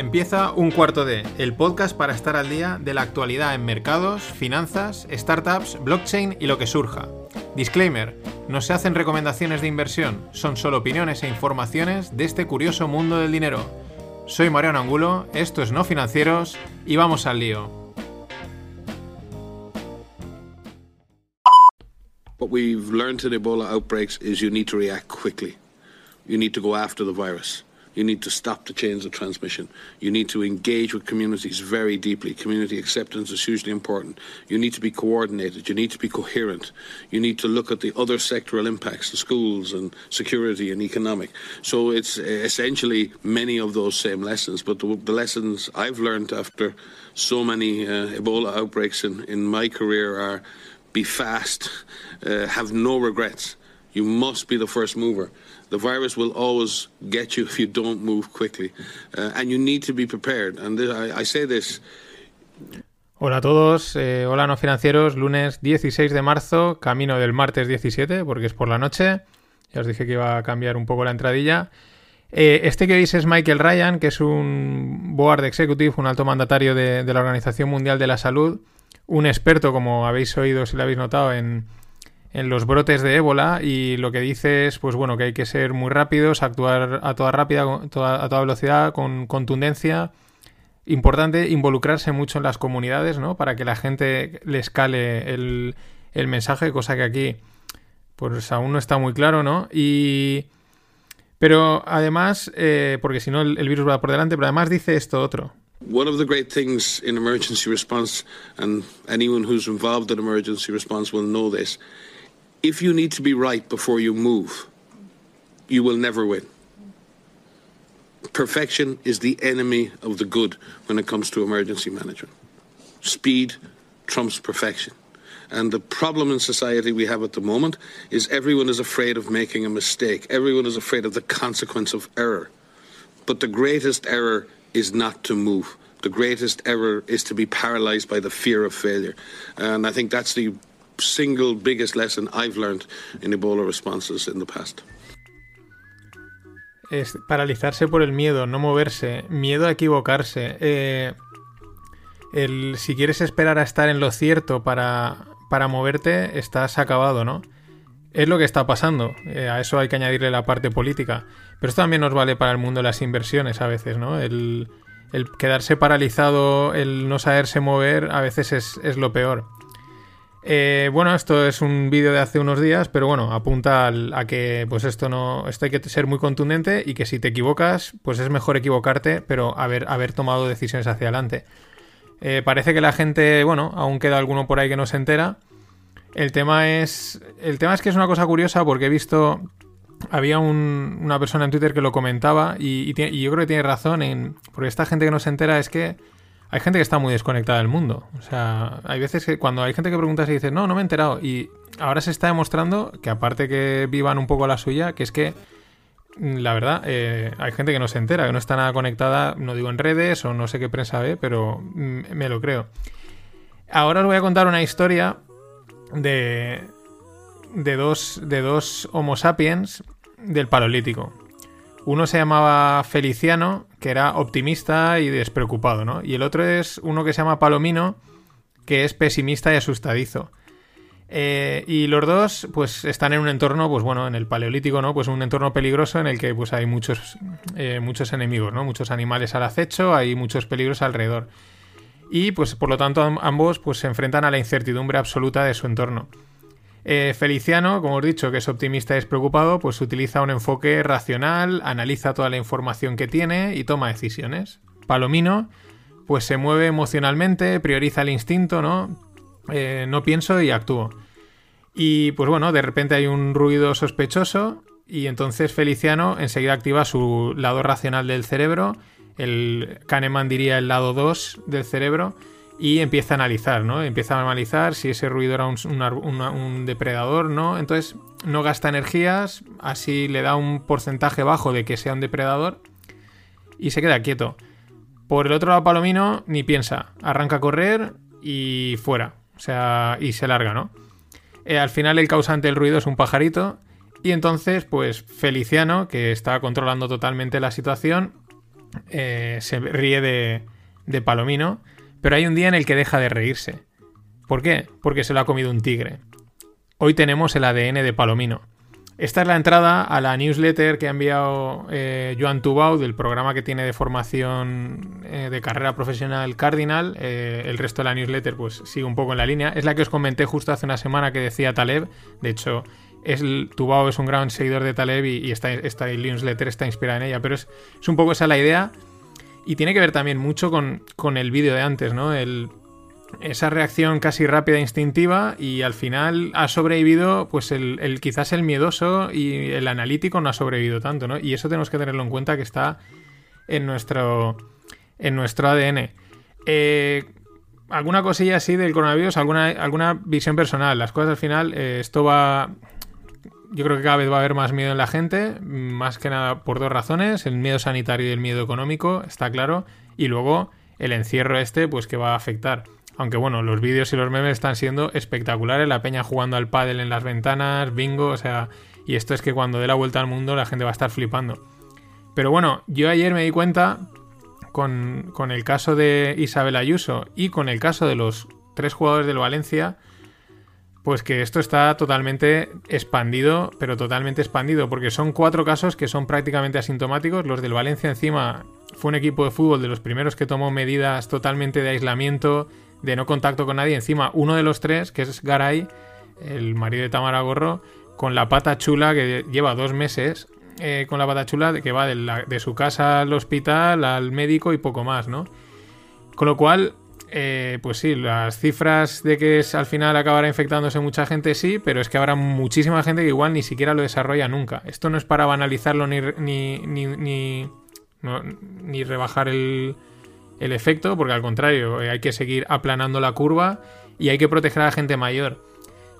Empieza un cuarto de, el podcast para estar al día de la actualidad en mercados, finanzas, startups, blockchain y lo que surja. Disclaimer, no se hacen recomendaciones de inversión, son solo opiniones e informaciones de este curioso mundo del dinero. Soy Mariano Angulo, esto es No Financieros y vamos al lío. What we've learned in Ebola outbreaks is you need to react quickly. You need to go after the virus. You need to stop the chains of transmission. You need to engage with communities very deeply. Community acceptance is hugely important. You need to be coordinated. You need to be coherent. You need to look at the other sectoral impacts, the schools and security and economic. So it's essentially many of those same lessons. But the, the lessons I've learned after so many uh, Ebola outbreaks in, in my career are be fast, uh, have no regrets. You must be the first mover. The virus will always get you if you don't move quickly. Uh, and you need to be prepared. And I, I, say this. Hola a todos, eh, hola no financieros, lunes 16 de marzo, camino del martes 17, porque es por la noche. Ya os dije que iba a cambiar un poco la entradilla. Eh, este que veis es Michael Ryan, que es un board executive, un alto mandatario de, de la Organización Mundial de la Salud, un experto, como habéis oído, si lo habéis notado, en, en los brotes de ébola y lo que dice es pues bueno que hay que ser muy rápidos, actuar a toda rápida, a toda velocidad, con contundencia. Importante involucrarse mucho en las comunidades, ¿no? Para que la gente le escale el, el mensaje, cosa que aquí pues aún no está muy claro, ¿no? Y... Pero además, eh, porque si no el, el virus va por delante, pero además dice esto otro. One of the great things in emergency response, and anyone who's involved in emergency response will know this, if you need to be right before you move, you will never win. Perfection is the enemy of the good when it comes to emergency management. Speed trumps perfection. And the problem in society we have at the moment is everyone is afraid of making a mistake. Everyone is afraid of the consequence of error. But the greatest error is not to move. The greatest error is to be paralyzed by the fear of failure. And I think that's the single biggest lesson I've learned in Ebola responses in the past. Es paralizarse por el miedo, no moverse, miedo a equivocarse. Eh, el, si quieres esperar a estar en lo cierto para, para moverte, estás acabado, ¿no? Es lo que está pasando. Eh, a eso hay que añadirle la parte política. Pero esto también nos vale para el mundo de las inversiones a veces, ¿no? El, el quedarse paralizado, el no saberse mover, a veces es, es lo peor. Eh, bueno, esto es un vídeo de hace unos días, pero bueno, apunta al, a que pues esto no, esto hay que ser muy contundente y que si te equivocas, pues es mejor equivocarte, pero haber, haber tomado decisiones hacia adelante. Eh, parece que la gente, bueno, aún queda alguno por ahí que no se entera. El tema es, el tema es que es una cosa curiosa porque he visto, había un, una persona en Twitter que lo comentaba y, y, y yo creo que tiene razón en, porque esta gente que no se entera es que hay gente que está muy desconectada del mundo. O sea, hay veces que cuando hay gente que pregunta y dice, no, no me he enterado. Y ahora se está demostrando que aparte que vivan un poco la suya, que es que mm, la verdad, eh, hay gente que no se entera, que no está nada conectada, no digo en redes o no sé qué prensa ve, pero mm, me lo creo. Ahora os voy a contar una historia de, de, dos, de dos Homo sapiens del Paleolítico. Uno se llamaba Feliciano, que era optimista y despreocupado, ¿no? Y el otro es uno que se llama Palomino, que es pesimista y asustadizo. Eh, y los dos, pues, están en un entorno, pues bueno, en el paleolítico, ¿no? Pues un entorno peligroso en el que pues hay muchos, eh, muchos enemigos, ¿no? Muchos animales al acecho, hay muchos peligros alrededor. Y pues por lo tanto ambos pues se enfrentan a la incertidumbre absoluta de su entorno. Eh, Feliciano, como os he dicho, que es optimista y despreocupado, pues utiliza un enfoque racional, analiza toda la información que tiene y toma decisiones. Palomino, pues se mueve emocionalmente, prioriza el instinto, ¿no? Eh, no pienso y actúo. Y pues bueno, de repente hay un ruido sospechoso y entonces Feliciano enseguida activa su lado racional del cerebro, el Kahneman diría el lado 2 del cerebro, y empieza a analizar, ¿no? Empieza a analizar si ese ruido era un, depredador, ¿no? Entonces no gasta energías, así le da un porcentaje bajo de que sea un depredador y se queda quieto. Por el otro lado, Palomino ni piensa, arranca a correr y fuera, o sea, y se larga, ¿no? Eh, al final el causante del ruido es un pajarito y entonces, pues Feliciano, que está controlando totalmente la situación, eh, se ríe de, de Palomino pero hay un día en el que deja de reírse. ¿Por qué? Porque se lo ha comido un tigre. Hoy tenemos el ADN de Palomino. Esta es la entrada a la newsletter que ha enviado eh, Joan Tubau del programa que tiene de formación eh, de carrera profesional Cardinal. Eh, el resto de la newsletter pues sigue un poco en la línea. Es la que os comenté justo hace una semana que decía Taleb. De hecho, Tubau es un gran seguidor de Taleb y, esta, newsletter está inspirada en ella. Pero es un poco esa la idea y tiene que ver también mucho con, el vídeo de antes, ¿no? esa reacción casi rápida e instintiva y al final ha sobrevivido pues el, quizás el miedoso y el analítico no ha sobrevivido tanto, ¿no? Y eso tenemos que tenerlo en cuenta que está en nuestro, en nuestro ADN. Eh, alguna cosilla así del coronavirus, alguna, alguna visión personal. Las cosas al final, eh, esto va yo creo que cada vez va a haber más miedo en la gente, más que nada por dos razones, el miedo sanitario y el miedo económico, está claro, y luego el encierro este, pues que va a afectar. Aunque bueno, los vídeos y los memes están siendo espectaculares, la peña jugando al pádel en las ventanas, bingo, o sea, y esto es que cuando dé la vuelta al mundo la gente va a estar flipando. Pero bueno, yo ayer me di cuenta con, con el caso de Isabel Ayuso y con el caso de los tres jugadores del Valencia, pues que esto está totalmente expandido, pero totalmente expandido, porque son cuatro casos que son prácticamente asintomáticos. Los del Valencia encima fue un equipo de fútbol de los primeros que tomó medidas totalmente de aislamiento, de no contacto con nadie. Encima, uno de los tres, que es Garay, el marido de Tamara Gorro, con la pata chula que lleva dos meses eh, con la pata chula, que va de, de su casa al hospital, al médico y poco más, ¿no? Con lo cual, eh, pues sí, las cifras de que al final acabará infectándose mucha gente, sí, pero es que habrá muchísima gente que igual ni siquiera lo desarrolla nunca. Esto no es para banalizarlo ni, ni, ni, rebajar el, el, efecto, porque al contrario, eh, hay que seguir aplanando la curva y hay que proteger a la gente mayor.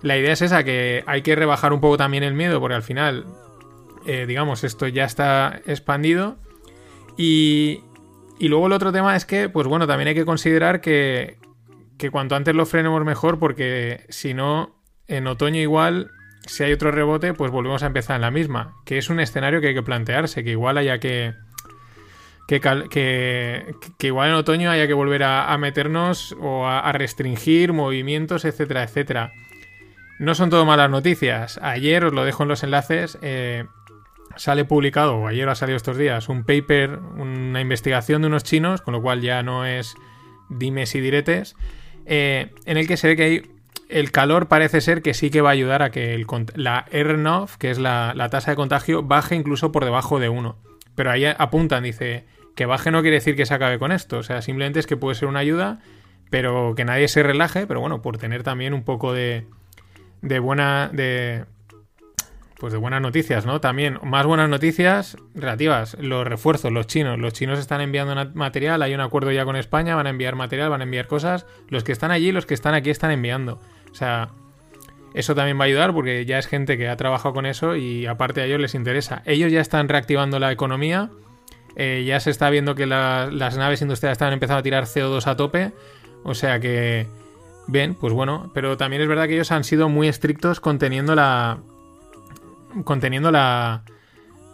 La idea es esa, que hay que rebajar un poco también el miedo, porque al final, eh, digamos, esto ya está expandido. Y, y luego el otro tema es que, pues bueno, también hay que considerar que, que cuanto antes lo frenemos mejor, porque si no, en otoño igual, si hay otro rebote, pues volvemos a empezar en la misma. Que es un escenario que hay que plantearse, que igual haya que. Que, que, igual en otoño haya que volver a, meternos o a, restringir movimientos, etcétera, etcétera. No son todo malas noticias. Ayer os lo dejo en los enlaces. Eh, sale publicado, o ayer ha salido estos días, un paper, una investigación de unos chinos, con lo cual ya no es dimes y diretes, eh, en el que se ve que hay el calor parece ser que sí que va a ayudar a que la R0, que es la, tasa de contagio, baje incluso por debajo de 1. Pero ahí apuntan, dice, que baje no quiere decir que se acabe con esto, o sea, simplemente es que puede ser una ayuda, pero que nadie se relaje, pero bueno, por tener también un poco de, de buena... de pues de buenas noticias, ¿no? También más buenas noticias relativas, los refuerzos, los chinos. Los chinos están enviando material, hay un acuerdo ya con España, van a enviar material, van a enviar cosas. Los que están allí, los que están aquí están enviando. O sea, eso también va a ayudar porque ya es gente que ha trabajado con eso y aparte a ellos les interesa. Ellos ya están reactivando la economía, eh, ya se está viendo que las naves industriales están empezando a tirar CO2 a tope. O sea que... Bien, pues bueno, pero también es verdad que ellos han sido muy estrictos conteniendo la, conteniendo la,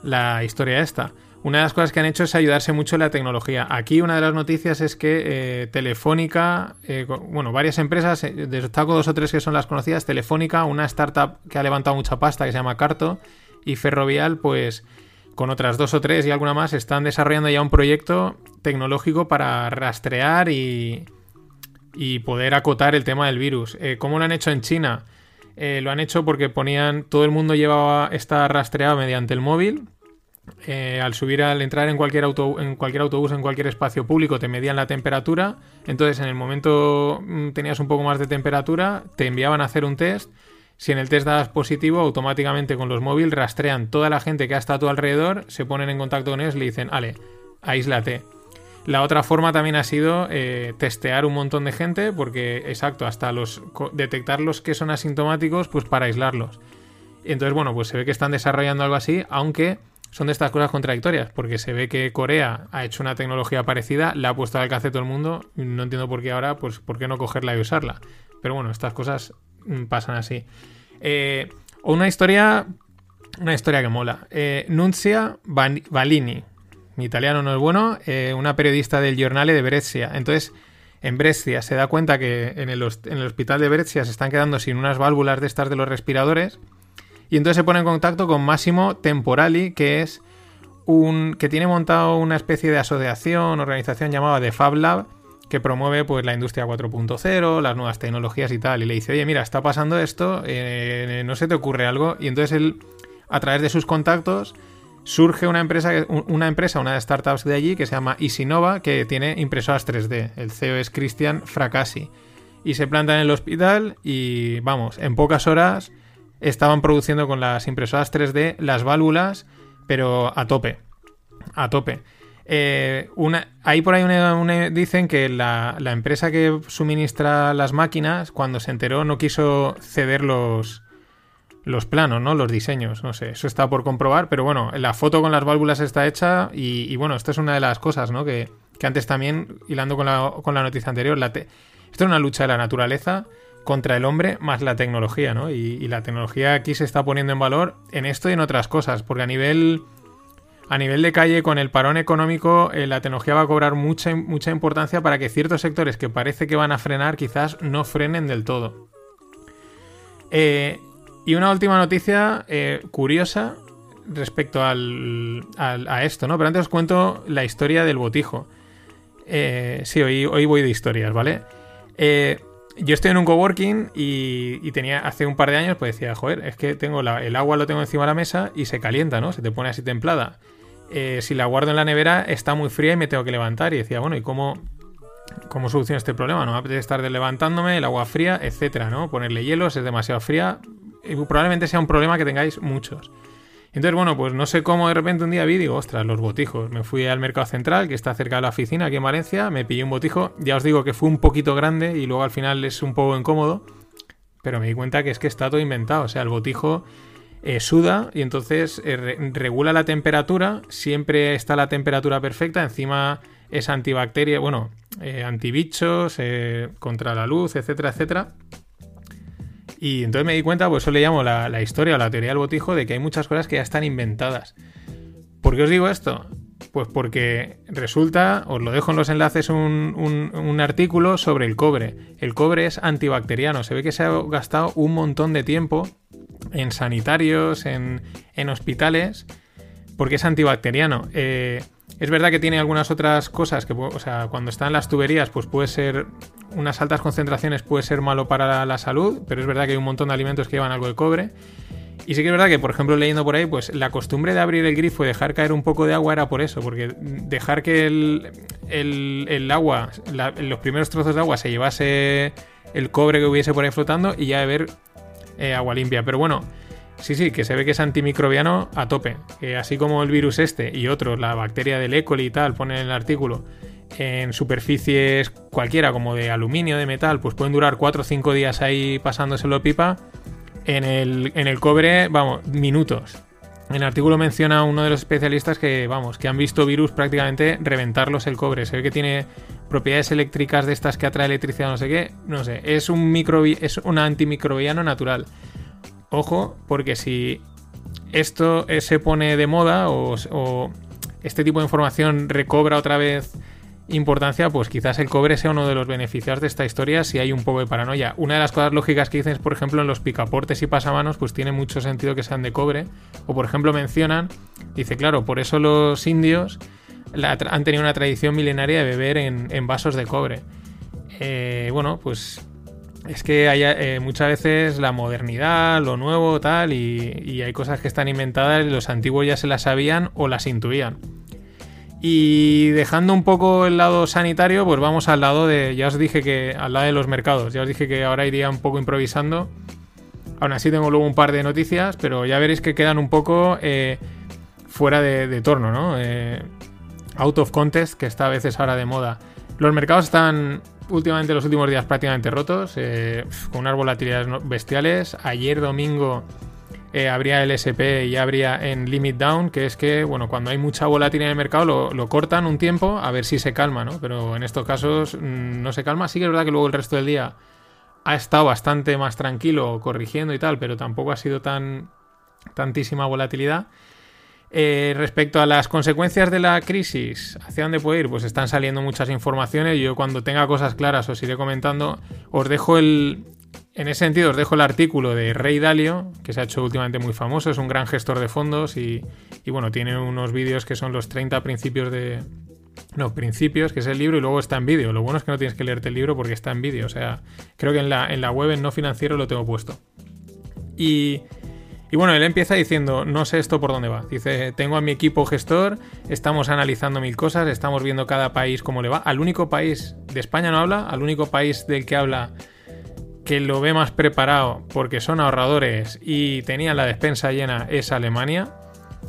la historia esta. Una de las cosas que han hecho es ayudarse mucho en la tecnología. Aquí una de las noticias es que eh, Telefónica, eh, bueno, varias empresas, eh, destaco dos o tres que son las conocidas, Telefónica, una startup que ha levantado mucha pasta que se llama Carto, y Ferrovial, pues con otras dos o tres y alguna más, están desarrollando ya un proyecto tecnológico para rastrear y, y poder acotar el tema del virus. ¿Cómo lo han hecho en China? Eh, lo han hecho porque ponían. Todo el mundo llevaba. esta rastreado mediante el móvil. Eh, al subir, al entrar en cualquier, auto, en cualquier autobús, en cualquier espacio público, te medían la temperatura. Entonces, en el momento mm, tenías un poco más de temperatura, te enviaban a hacer un test. Si en el test dabas positivo, automáticamente con los móviles rastrean toda la gente que ha estado a tu alrededor, se ponen en contacto con ellos y le dicen, ale, aíslate. La otra forma también ha sido eh, testear un montón de gente, porque, exacto, hasta los detectar los que son asintomáticos, pues para aislarlos. Entonces, bueno, pues se ve que están desarrollando algo así, aunque son de estas cosas contradictorias, porque se ve que Corea ha hecho una tecnología parecida, la ha puesto al alcance de todo el mundo, no entiendo por qué ahora, pues por qué no cogerla y usarla. Pero bueno, estas cosas mm, pasan así. Eh, una historia, una historia que mola. Eh, Nunzia Balini, mi italiano no es bueno, eh, una periodista del Giornale de Brescia. Entonces, en Brescia se da cuenta que en el, hospital de Brescia se están quedando sin unas válvulas de estas de los respiradores. Y entonces se pone en contacto con Massimo Temporali, que es un. que tiene montado una especie de asociación, organización llamada The Fab Lab, que promueve pues la industria 4.0, las nuevas tecnologías y tal. Y le dice, oye, mira, está pasando esto, eh, no se te ocurre algo. Y entonces él, a través de sus contactos, surge una empresa, una empresa, una de startups de allí que se llama Isinova, que tiene impresoras 3D. El CEO es Cristian Fracassi. Y se plantan en el hospital y, vamos, en pocas horas estaban produciendo con las impresoras 3D las válvulas, pero a tope. A tope. Eh, ahí por ahí dicen que la, la, empresa que suministra las máquinas, cuando se enteró, no quiso ceder los, los planos, ¿no? Los diseños, no sé, eso está por comprobar, pero bueno, la foto con las válvulas está hecha y, bueno, esta es una de las cosas, ¿no? Que, antes también, hilando con la, con la noticia anterior, esto es una lucha de la naturaleza contra el hombre más la tecnología, ¿no? Y, la tecnología aquí se está poniendo en valor en esto y en otras cosas, porque a nivel... A nivel de calle, con el parón económico, eh, la tecnología va a cobrar mucha, mucha importancia para que ciertos sectores que parece que van a frenar, quizás no frenen del todo. Eh, y una última noticia eh, curiosa respecto al, a esto, ¿no? Pero antes os cuento la historia del botijo. Eh, sí, hoy, hoy voy de historias, ¿vale? Eh, yo estoy en un coworking y, tenía hace un par de años, pues decía, joder, es que tengo el agua lo tengo encima de la mesa y se calienta, ¿no? Se te pone así templada. si la guardo en la nevera está muy fría y me tengo que levantar. Y decía, bueno, ¿y cómo, cómo soluciono este problema? No me apetece estar levantándome, el agua fría, etcétera, ¿no? Ponerle hielos es demasiado fría, probablemente sea un problema que tengáis muchos. Entonces, bueno, pues no sé cómo de repente un día vi y digo, ostras, los botijos. Me fui al mercado central, que está cerca de la oficina, aquí en Valencia, me pillé un botijo. Ya os digo que fue un poquito grande y luego al final es un poco incómodo. Pero me di cuenta que es que está todo inventado. O sea, el botijo eh, suda y entonces eh, regula la temperatura. Siempre está la temperatura perfecta. Encima es antibacteria, bueno, eh, antibichos, contra la luz, etcétera, etcétera. Y entonces me di cuenta, pues eso le llamo la, historia o la teoría del botijo, de que hay muchas cosas que ya están inventadas. ¿Por qué os digo esto? Pues porque resulta, os lo dejo en los enlaces, un, artículo sobre el cobre. El cobre es antibacteriano. Se ve que se ha gastado un montón de tiempo en sanitarios, en, en hospitales, porque es antibacteriano. Eh, es verdad que tiene algunas otras cosas que, o sea, cuando están las tuberías, pues puede ser, unas altas concentraciones puede ser malo para la salud, pero es verdad que hay un montón de alimentos que llevan algo de cobre. Y sí que es verdad que, por ejemplo, leyendo por ahí, pues la costumbre de abrir el grifo y dejar caer un poco de agua era por eso, porque dejar que el, el, agua, los primeros trozos de agua se llevase el cobre que hubiese por ahí flotando y ya beber eh, agua limpia. Pero bueno, Sí, sí, que se ve que es antimicrobiano a tope. Que así como el virus este y otros, la bacteria del E. coli y tal, pone en el artículo, en superficies cualquiera, como de aluminio, de metal, pues pueden durar 4 o 5 días ahí pasándoselo pipa. En el, en el cobre, vamos, minutos. En el artículo menciona uno de los especialistas que, vamos, que han visto virus prácticamente reventarlos el cobre. Se ve que tiene propiedades eléctricas de estas que atrae electricidad, no sé qué. No sé, es un, microbi es un antimicrobiano natural. Ojo, porque si esto eh, se pone de moda o, este tipo de información recobra otra vez importancia, pues quizás el cobre sea uno de los beneficiados de esta historia si hay un poco de paranoia. Una de las cosas lógicas que dicen es, por ejemplo, en los picaportes y pasamanos, pues tiene mucho sentido que sean de cobre. O, por ejemplo, mencionan, dice, claro, por eso los indios han tenido una tradición milenaria de beber en, vasos de cobre. Eh, bueno, pues es que hay eh, muchas veces la modernidad, lo nuevo, tal, y, hay cosas que están inventadas y los antiguos ya se las sabían o las intuían. Y dejando un poco el lado sanitario, pues vamos al lado de, ya os dije que, al lado de los mercados, ya os dije que ahora iría un poco improvisando. Aún así tengo luego un par de noticias, pero ya veréis que quedan un poco eh, fuera de, torno, ¿no? Eh, out of contest, que está a veces ahora de moda. Los mercados están últimamente los últimos días prácticamente rotos, eh, con unas volatilidades bestiales. Ayer domingo eh, habría el SP y habría en limit down, que es que, bueno, cuando hay mucha volatilidad en el mercado lo, cortan un tiempo a ver si se calma, ¿no? Pero en estos casos mm, no se calma. Sí que es verdad que luego el resto del día ha estado bastante más tranquilo, corrigiendo y tal, pero tampoco ha sido tan tantísima volatilidad. Eh, respecto a las consecuencias de la crisis, ¿hacia dónde puede ir? Pues están saliendo muchas informaciones. Yo cuando tenga cosas claras os iré comentando. Os dejo el... En ese sentido os dejo el artículo de Rey Dalio, que se ha hecho últimamente muy famoso, es un gran gestor de fondos y, bueno, tiene unos vídeos que son los 30 principios de... No, principios, que es el libro y luego está en vídeo. Lo bueno es que no tienes que leerte el libro porque está en vídeo. O sea, creo que en la, en la web en no financiero lo tengo puesto. Y y bueno, él empieza diciendo, no sé esto por dónde va. Dice, tengo a mi equipo gestor, estamos analizando mil cosas, estamos viendo cada país cómo le va. Al único país de España no habla, al único país del que habla que lo ve más preparado porque son ahorradores y tenían la despensa llena es Alemania.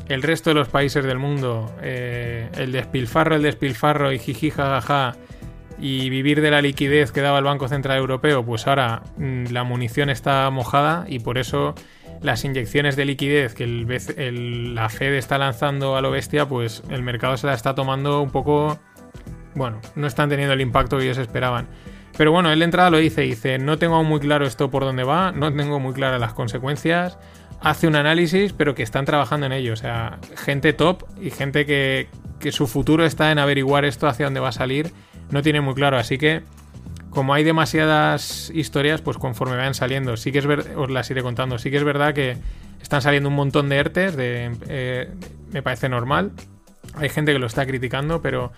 El resto de los países del mundo, eh, el despilfarro, el despilfarro y jiji jajaja y vivir de la liquidez que daba el Banco Central Europeo, pues ahora mm, la munición está mojada y por eso las inyecciones de liquidez que la Fed está lanzando a lo bestia, pues el mercado se la está tomando un poco... Bueno, no están teniendo el impacto que ellos esperaban. Pero bueno, él de entrada lo dice, dice, no tengo muy claro esto por dónde va, no tengo muy claras las consecuencias, hace un análisis, pero que están trabajando en ello, o sea, gente top y gente que, que su futuro está en averiguar esto hacia dónde va a salir, no tiene muy claro, así que como hay demasiadas historias, pues conforme vayan saliendo, sí que es os las iré contando. Sí que es verdad que están saliendo un montón de ERTES, de, eh, me parece normal. Hay gente que lo está criticando, pero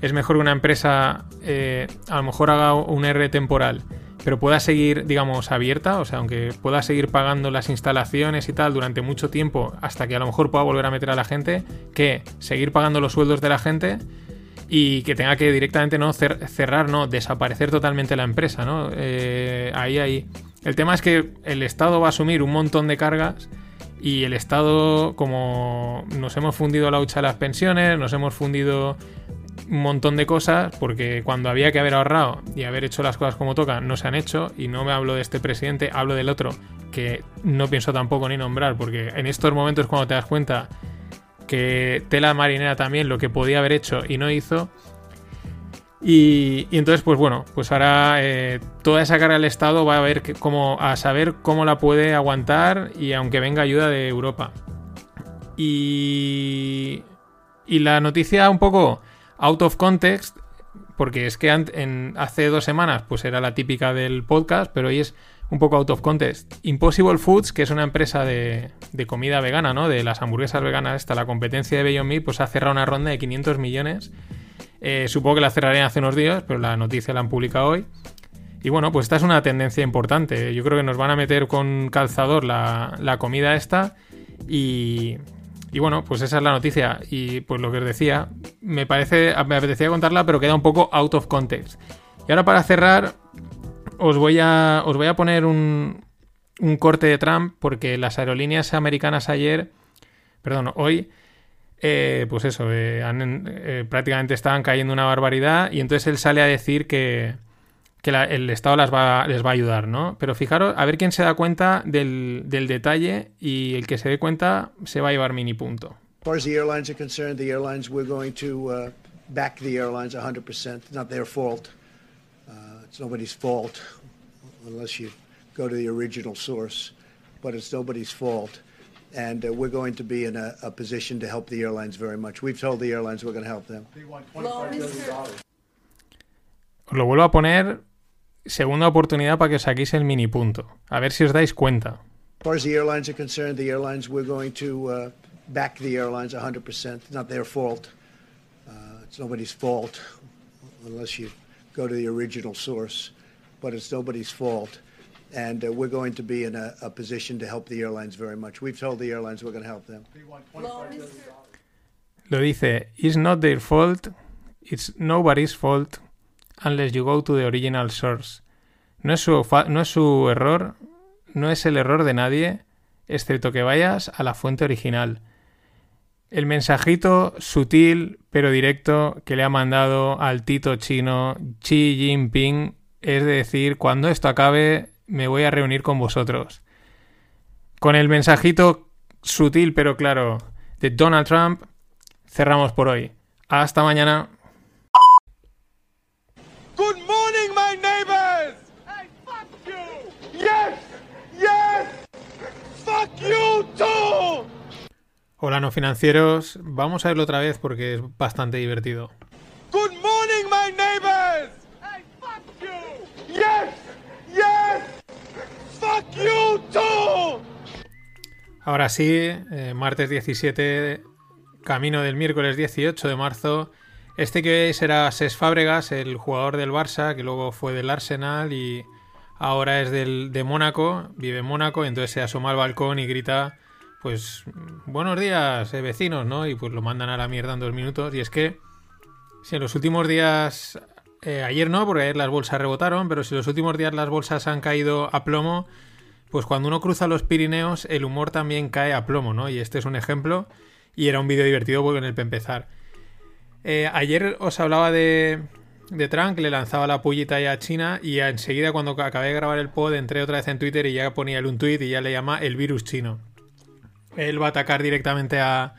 es mejor que una empresa eh, a lo mejor haga un ERTE temporal, pero pueda seguir, digamos, abierta, o sea, aunque pueda seguir pagando las instalaciones y tal durante mucho tiempo, hasta que a lo mejor pueda volver a meter a la gente, que seguir pagando los sueldos de la gente y que tenga que directamente no cerrar, no, desaparecer totalmente la empresa, ¿no? Eh, ahí, ahí. El tema es que el Estado va a asumir un montón de cargas y el Estado, como nos hemos fundido la hucha de las pensiones, nos hemos fundido un montón de cosas, porque cuando había que haber ahorrado y haber hecho las cosas como toca, no se han hecho, y no me hablo de este presidente, hablo del otro, que no pienso tampoco ni nombrar, porque en estos momentos cuando te das cuenta que tela marinera también lo que podía haber hecho y no hizo. Y, entonces, pues bueno, pues ahora eh, toda esa carga del Estado va a ver cómo, a saber cómo la puede aguantar y aunque venga ayuda de Europa. Y, y la noticia un poco out of context, porque es que en, hace dos semanas pues era la típica del podcast, pero hoy es un poco out of context. Impossible Foods, que es una empresa de, comida vegana, ¿no? De las hamburguesas veganas, esta, la competencia de Beyond Meat, pues ha cerrado una ronda de 500 millones. Eh, supongo que la cerrarían hace unos días, pero la noticia la han publicado hoy. Y bueno, pues esta es una tendencia importante. Yo creo que nos van a meter con calzador la, comida esta. Y, y, bueno, pues esa es la noticia. Y pues lo que os decía, me parece, me apetecía contarla, pero queda un poco out of context. Y ahora para cerrar, os voy a, os voy a poner un, un corte de Trump porque las aerolíneas americanas ayer, perdón, hoy, eh, pues eso, eh, eh, prácticamente estaban cayendo una barbaridad y entonces él sale a decir que, que el Estado las va, les va a ayudar, ¿no? Pero fijaros, a ver quién se da cuenta del, del detalle y el que se dé cuenta se va a llevar mini punto. As far as the airlines are concerned, the airlines, we're going to uh, back the airlines 100%. not their fault. It's nobody's fault unless you go to the original source, but it's nobody's fault. And uh, we're going to be in a, a, position to help the airlines very much. We've told the airlines we're going to help them. Os lo vuelvo a poner segunda oportunidad para que os saquéis el mini punto. A ver si os dais cuenta. As far as the airlines are concerned, the airlines, we're going to uh, back the airlines 100%. It's not their fault. Uh, it's nobody's fault unless you go to the original source, but it's nobody's fault. And uh, we're going to be in a, a, position to help the airlines very much. We've told the airlines we're going to help them. Lo dice, it's not their fault, it's nobody's fault unless you go to the original source. No es su, no es su error, no es el error de nadie, excepto que vayas a la fuente original. El mensajito sutil pero directo que le ha mandado al tito chino Xi Jinping es decir, cuando esto acabe me voy a reunir con vosotros. Con el mensajito sutil pero claro de Donald Trump cerramos por hoy. Hasta mañana. Good morning, my neighbors! Hey, fuck you! Yes! Yes! Fuck you too! Hola no financieros, vamos a verlo otra vez porque es bastante divertido. Good morning, my neighbors! Hey, fuck you! Yes! Yes! Fuck you too! Ahora sí, eh, martes 17, camino del miércoles 18 de marzo. Este que veis era Ses Fábregas, el jugador del Barça, que luego fue del Arsenal y ahora es del, de Mónaco, vive en Mónaco, y entonces se asoma al balcón y grita, pues, buenos días, eh, vecinos, ¿no? Y pues lo mandan a la mierda en dos minutos. Y es que, si en los últimos días, eh, ayer no, porque ayer las bolsas rebotaron, pero si en los últimos días las bolsas han caído a plomo, pues cuando uno cruza los Pirineos, el humor también cae a plomo, ¿no? Y este es un ejemplo, y era un vídeo divertido con el para empezar. Eh, ayer os hablaba de, de Trump, que le lanzaba la pullita ya a China y enseguida cuando acabé de grabar el pod entré otra vez en Twitter y ya ponía él un tweet y ya le llama el virus chino. Él va a atacar directamente a,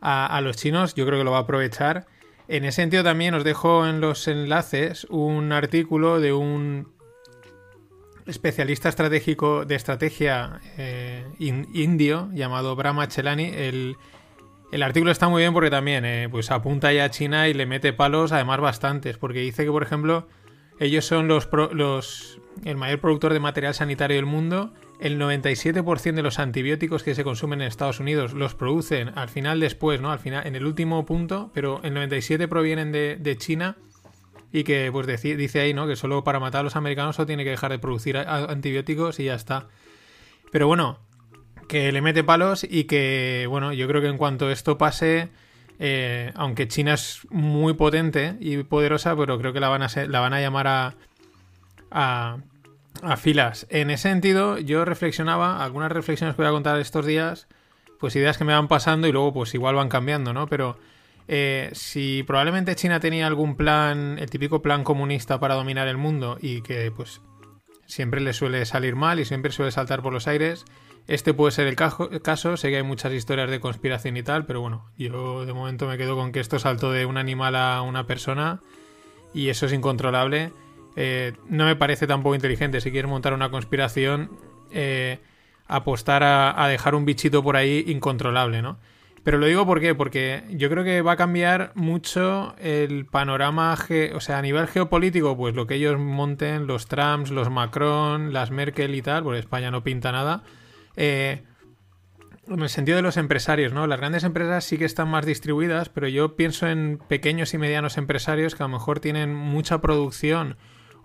a, los chinos, yo creo que lo va a aprovechar. En ese sentido también os dejo en los enlaces un artículo de un especialista estratégico de estrategia eh, in- indio llamado Brahma Chelani. El, el artículo está muy bien porque también eh, pues apunta ya a China y le mete palos, además bastantes, porque dice que, por ejemplo, ellos son los, los el mayor productor de material sanitario del mundo. El 97% de los antibióticos que se consumen en Estados Unidos los producen al final después, ¿no? Al final, en el último punto, pero el 97% provienen de, de China y que pues dice ahí, ¿no? Que solo para matar a los americanos solo tiene que dejar de producir antibióticos y ya está. Pero bueno, que le mete palos y que, bueno, yo creo que en cuanto esto pase, eh, aunque China es muy potente y poderosa, pero creo que la van a, la van a llamar a, a filas. En ese sentido, yo reflexionaba, algunas reflexiones que voy a contar estos días, pues ideas que me van pasando y luego pues igual van cambiando, ¿no? Pero eh, si probablemente China tenía algún plan, el típico plan comunista para dominar el mundo y que pues siempre le suele salir mal y siempre suele saltar por los aires, este puede ser el cajo- caso. Sé que hay muchas historias de conspiración y tal, pero bueno, yo de momento me quedo con que esto saltó de un animal a una persona y eso es incontrolable. Eh, no me parece tampoco inteligente. Si quieres montar una conspiración, eh, apostar a, dejar un bichito por ahí incontrolable, ¿no? Pero lo digo ¿por qué? porque yo creo que va a cambiar mucho el panorama, o sea, a nivel geopolítico, pues lo que ellos monten, los Trumps, los Macron, las Merkel y tal, porque España no pinta nada. Eh, en el sentido de los empresarios, ¿no? Las grandes empresas sí que están más distribuidas, pero yo pienso en pequeños y medianos empresarios que a lo mejor tienen mucha producción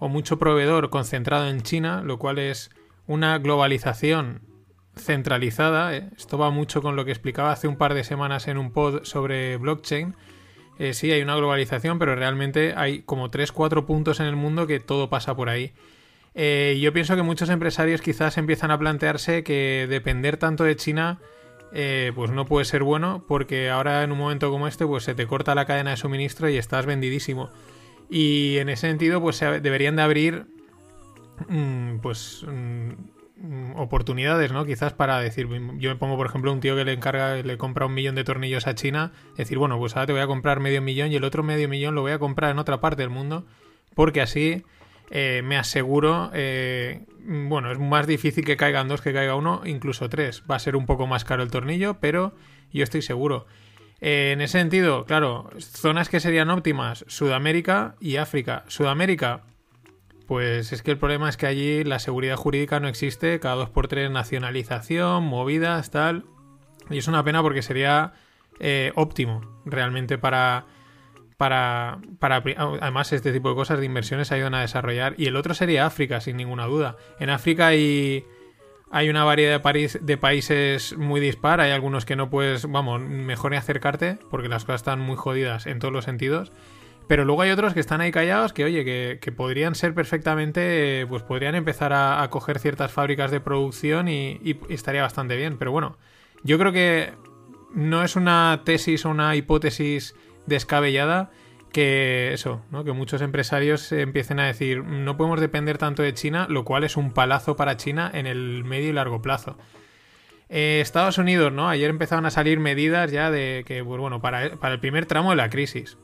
o mucho proveedor concentrado en China, lo cual es una globalización centralizada. ¿eh? Esto va mucho con lo que explicaba hace un par de semanas en un pod sobre blockchain. Eh, sí, hay una globalización, pero realmente hay como 3-4 puntos en el mundo que todo pasa por ahí. Eh, yo pienso que muchos empresarios quizás empiezan a plantearse que depender tanto de China pues no puede ser bueno porque ahora en un momento como este pues se te corta la cadena de suministro y estás vendidísimo. Y en ese sentido pues deberían de abrir mm, pues mm, mm, oportunidades, ¿no? Quizás para decir, yo me pongo por ejemplo un tío que le encarga, le compra un millón de tornillos a China, decir, bueno, pues ahora te voy a comprar medio millón y el otro medio millón lo voy a comprar en otra parte del mundo porque así eh, me aseguro, eh, mm, bueno, es más difícil que caigan dos que caiga uno, incluso tres. Va a ser un poco más caro el tornillo, pero yo estoy seguro. Eh, en ese sentido, claro, zonas que serían óptimas, Sudamérica y África. Sudamérica, pues es que el problema es que allí la seguridad jurídica no existe, cada dos por tres nacionalización, movidas, tal. Y es una pena porque sería eh, óptimo realmente para, para, para... Además, este tipo de cosas de inversiones ayudan a desarrollar. Y el otro sería África, sin ninguna duda. En África hay, hay una variedad de, país- de países muy dispar. Hay algunos que no puedes, vamos, mejor ni acercarte porque las cosas están muy jodidas en todos los sentidos. Pero luego hay otros que están ahí callados que, oye, que, podrían ser perfectamente, pues podrían empezar a, coger ciertas fábricas de producción y estaría bastante bien. Pero bueno, yo creo que no es una tesis o una hipótesis descabellada que eso, ¿no? que muchos empresarios empiecen a decir no podemos depender tanto de China, lo cual es un palazo para China en el medio y largo plazo. Eh, Estados Unidos, ¿no? Ayer empezaron a salir medidas ya de que, pues bueno, para, para el primer tramo de la crisis.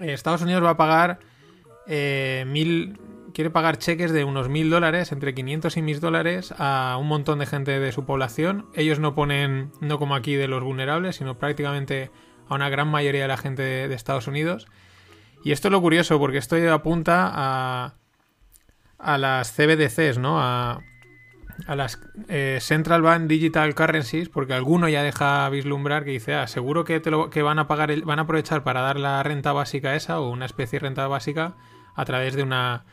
Eh, Estados Unidos va a pagar eh, mil, quiere pagar cheques de unos mil dólares, entre 500 y mil dólares, a un montón de gente de su población. Ellos no ponen, no como aquí de los vulnerables, sino prácticamente a una gran mayoría de la gente de, de Estados Unidos. Y esto es lo curioso, porque esto apunta a, a las CBDCs, ¿no? A, a las eh, Central Bank Digital Currencies, porque alguno ya deja vislumbrar que dice, ah, seguro que, te lo, que van a pagar, van a aprovechar para dar la renta básica esa o una especie de renta básica a través de una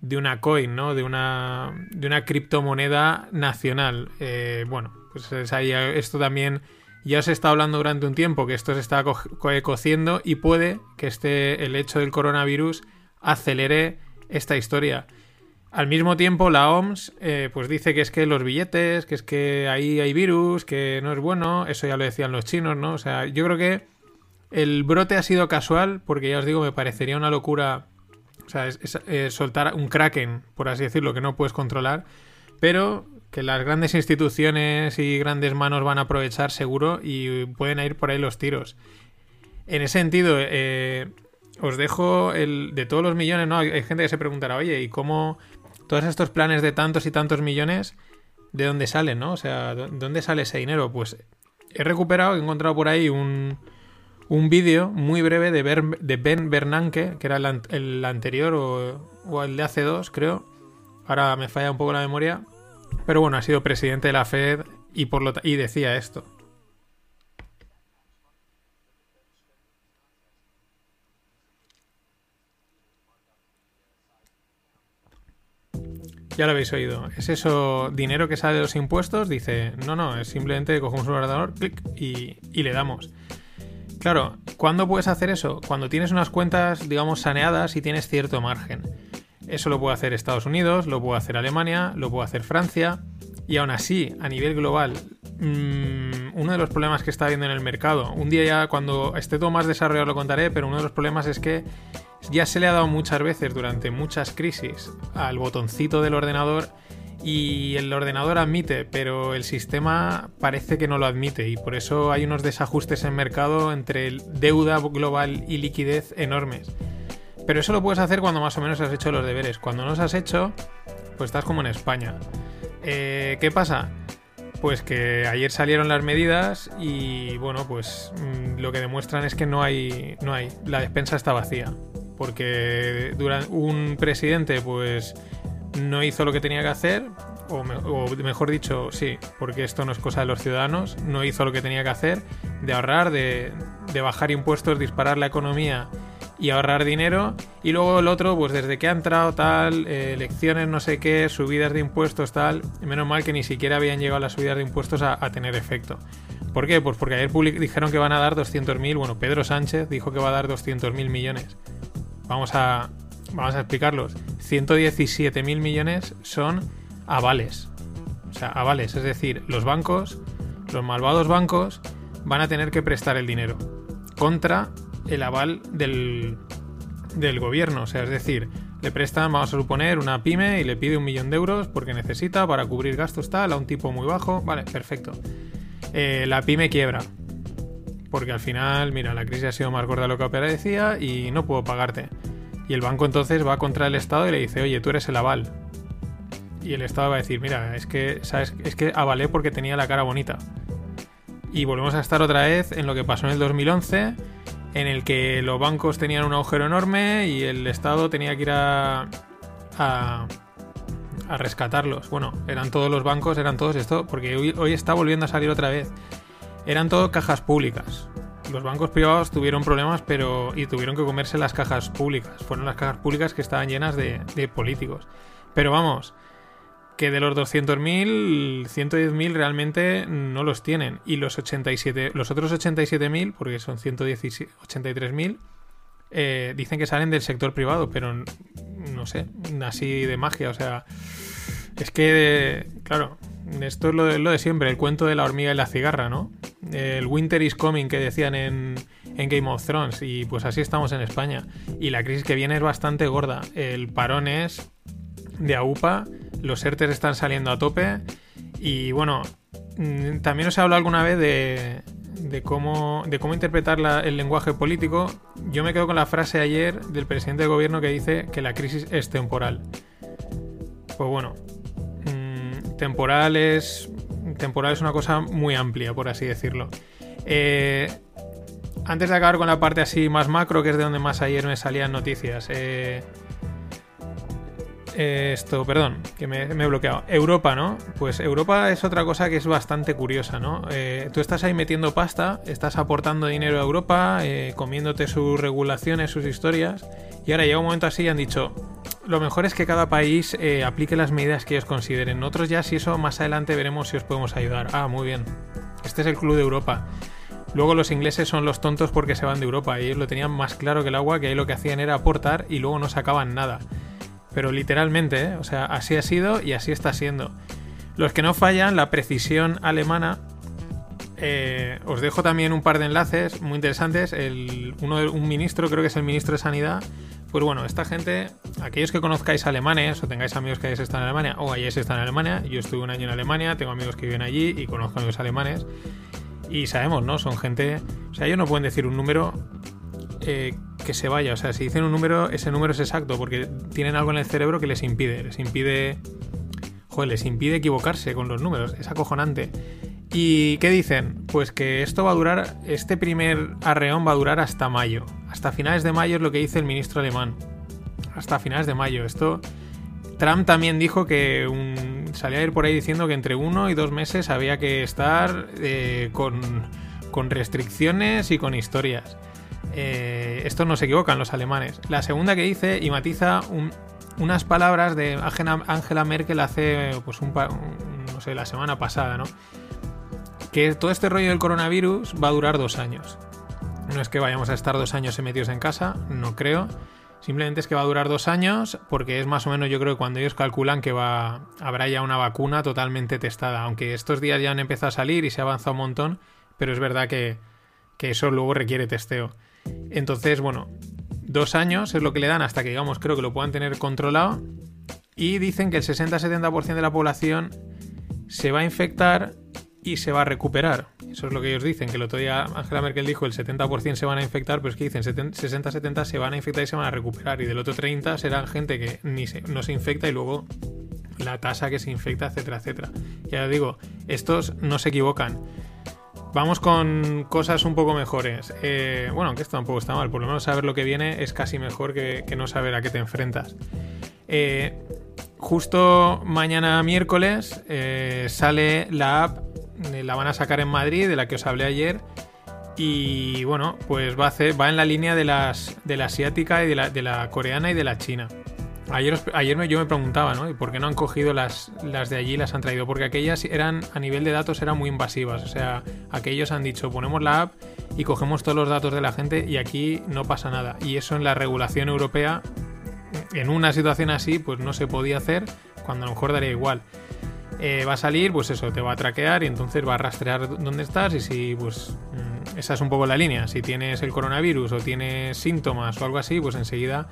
de una coin, ¿no? De una de una criptomoneda nacional. Eh, bueno, pues es ahí, esto también ya os he estado hablando durante un tiempo que esto se está co co cociendo y puede que este el hecho del coronavirus acelere esta historia. Al mismo tiempo, la OMS eh, pues dice que es que los billetes, que es que ahí hay virus, que no es bueno, eso ya lo decían los chinos, ¿no? O sea, yo creo que el brote ha sido casual, porque ya os digo, me parecería una locura, o sea, es, es soltar un kraken, por así decirlo, que no puedes controlar, pero que las grandes instituciones y grandes manos van a aprovechar seguro y pueden ir por ahí los tiros. En ese sentido, eh, os dejo el de todos los millones, ¿no? Hay gente que se preguntará, oye, ¿y cómo todos estos planes de tantos y tantos millones, ¿de dónde salen, no? O sea, ¿de dónde sale ese dinero? Pues he recuperado, he encontrado por ahí un, un vídeo muy breve de, Ben Bernanke, que era el, el anterior o, o, el de hace dos, creo. Ahora me falla un poco la memoria. Pero bueno, ha sido presidente de la Fed y, por lo y decía esto. Ya lo habéis oído. ¿Es eso dinero que sale de los impuestos? Dice, no, no, es simplemente cogemos un ordenador, clic y, y, le damos. Claro, ¿cuándo puedes hacer eso? Cuando tienes unas cuentas, digamos, saneadas y tienes cierto margen. Eso lo puede hacer Estados Unidos, lo puede hacer Alemania, lo puede hacer Francia. Y aún así, a nivel global, mmm, uno de los problemas que está habiendo en el mercado, un día ya cuando esté todo más desarrollado lo contaré, pero uno de los problemas es que ya se le ha dado muchas veces durante muchas crisis al botoncito del ordenador y el ordenador admite, pero el sistema parece que no lo admite y por eso hay unos desajustes en mercado entre deuda global y liquidez enormes. Pero eso lo puedes hacer cuando más o menos has hecho los deberes. Cuando no los has hecho, pues estás como en España. Eh, ¿Qué pasa? Pues que ayer salieron las medidas y bueno, pues mmm, lo que demuestran es que no hay, no hay, la despensa está vacía porque durante un presidente pues no hizo lo que tenía que hacer o, o, mejor dicho sí porque esto no es cosa de los ciudadanos no hizo lo que tenía que hacer de ahorrar de, de bajar impuestos disparar la economía y ahorrar dinero y luego el otro pues desde que ha entrado tal eh, elecciones no sé qué subidas de impuestos tal menos mal que ni siquiera habían llegado las subidas de impuestos a, tener efecto ¿por qué? pues porque ayer dijeron que van a dar 200.000 bueno Pedro Sánchez dijo que va a dar 200.000 millones vamos a, vamos a explicarlos. 117 mil millones son avales. O sea, avales, es decir, los bancos, los malvados bancos, van a tener que prestar el dinero contra el aval del, del gobierno. O sea, es decir, le prestan, vamos a suponer, una pyme y le pide un millón de euros porque necesita para cubrir gastos tal a un tipo muy bajo. Vale, perfecto. Eh, la pyme quiebra porque al final, mira, la crisis ha sido más gorda de lo que parecía y no puedo pagarte. Y el banco entonces va contra el Estado y le dice, oye, tú eres el aval. Y el Estado va a decir, mira, es que, ¿sabes? Es que avalé porque tenía la cara bonita. Y volvemos a estar otra vez en lo que pasó en el 2011, en el que los bancos tenían un agujero enorme y el Estado tenía que ir a, a, rescatarlos. Bueno, eran todos los bancos, eran todos esto, porque hoy, hoy está volviendo a salir otra vez eran todo cajas públicas. Los bancos privados tuvieron problemas pero y tuvieron que comerse las cajas públicas. Fueron las cajas públicas que estaban llenas de, de políticos. Pero vamos, que de los 200.000, 110.000 realmente no los tienen. Y los 87, los otros 87.000, porque son 183.000, eh, dicen que salen del sector privado, pero no sé, así de magia. O sea, es que, claro, esto es lo de, siempre, el cuento de la hormiga y la cigarra, ¿no? el winter is coming que decían en, en Game of Thrones y pues así estamos en España. Y la crisis que viene es bastante gorda. El parón es de AUPA, los ERTES están saliendo a tope y bueno, mm, también os he hablado alguna vez de, cómo, de cómo interpretar el lenguaje político. Yo me quedo con la frase ayer del presidente de gobierno que dice que la crisis es temporal. Pues bueno, mm, temporal es temporal es una cosa muy amplia, por así decirlo. Eh, antes de acabar con la parte así más macro, que es de donde más ayer me salían noticias. eh, eh, esto, perdón, que me, he bloqueado. Europa, ¿no? Pues Europa es otra cosa que es bastante curiosa, ¿no? Eh, tú estás ahí metiendo pasta, estás aportando dinero a Europa, eh, comiéndote sus regulaciones, sus historias, y ahora llega un momento así y han dicho, lo mejor es que cada país aplique las medidas que ellos consideren. Nosotros ya, si eso más adelante veremos si os podemos ayudar. Ah, muy bien. Este es el Club de Europa. Luego los ingleses son los tontos porque se van de Europa. Y ellos lo tenían más claro que el agua, que ahí lo que hacían era aportar y luego no sacaban nada. Pero literalmente, ¿eh? o sea, así ha sido y así está siendo. Los que no fallan, la precisión alemana. eh, os dejo también un par de enlaces muy interesantes. El, uno un ministro, creo que es el ministro de Sanidad. Pues bueno, esta gente, aquellos que conozcáis alemanes o tengáis amigos que hayáis estado en Alemania o hayáis estado en Alemania, yo estuve un año en Alemania, tengo amigos que viven allí y conozco amigos alemanes. Y sabemos, ¿no? Son gente. O sea, ellos no pueden decir un número que se vaya. O sea, si dicen un número, ese número es exacto, porque tienen algo en el cerebro que les impide. Les impide. Joder, les impide equivocarse con los números. Es acojonante. ¿Y qué dicen? Pues que esto va a durar. Este primer arreón va a durar hasta mayo. Hasta finales de mayo es lo que dice el ministro alemán. Hasta finales de mayo. Esto. Trump también dijo que salía a ir por ahí diciendo que entre uno y dos meses había que estar eh, con, con restricciones y con historias. Eh, esto no se equivocan los alemanes. La segunda que dice y matiza un- unas palabras de Angela, Merkel hace, pues un- no sé, la semana pasada, ¿no? Que todo este rollo del coronavirus va a durar dos años. No es que vayamos a estar dos años metidos en casa, no creo. Simplemente es que va a durar dos años porque es más o menos yo creo que cuando ellos calculan que va habrá ya una vacuna totalmente testada. Aunque estos días ya han empezado a salir y se ha avanzado un montón, pero es verdad que, que eso luego requiere testeo. Entonces, bueno, dos años es lo que le dan hasta que, digamos, creo que lo puedan tener controlado. Y dicen que el 60-70% de la población se va a infectar y se va a recuperar. Eso es lo que ellos dicen, que el otro día Angela Merkel dijo el 70% se van a infectar, pero es que dicen 60-70 se van a infectar y se van a recuperar. Y del otro 30 serán gente que ni no se infecta y luego la tasa que se infecta, etcétera, etcétera. Ya digo, estos no se equivocan. Vamos con cosas un poco mejores. Eh, bueno, aunque esto tampoco está mal. Por lo menos saber lo que viene es casi mejor que, no saber a qué te enfrentas. Eh, justo mañana miércoles eh, sale la app, la van a sacar en Madrid, de la que os hablé ayer. Y bueno, pues va, va en la línea de, la asiática y de la coreana y de la china. Ayer, ayer yo me preguntaba, ¿no? ¿Y por qué no han cogido las, las de allí y las han traído? Porque aquellas eran, a nivel de datos, eran muy invasivas. O sea, aquellos han dicho, ponemos la app y cogemos todos los datos de la gente y aquí no pasa nada. Y eso en la regulación europea, en una situación así, pues no se podía hacer, cuando a lo mejor daría igual. Eh, va a salir, pues eso, te va a traquear y entonces va a rastrear dónde estás y si, pues, mm, esa es un poco la línea. Si tienes el coronavirus o tienes síntomas o algo así, pues enseguida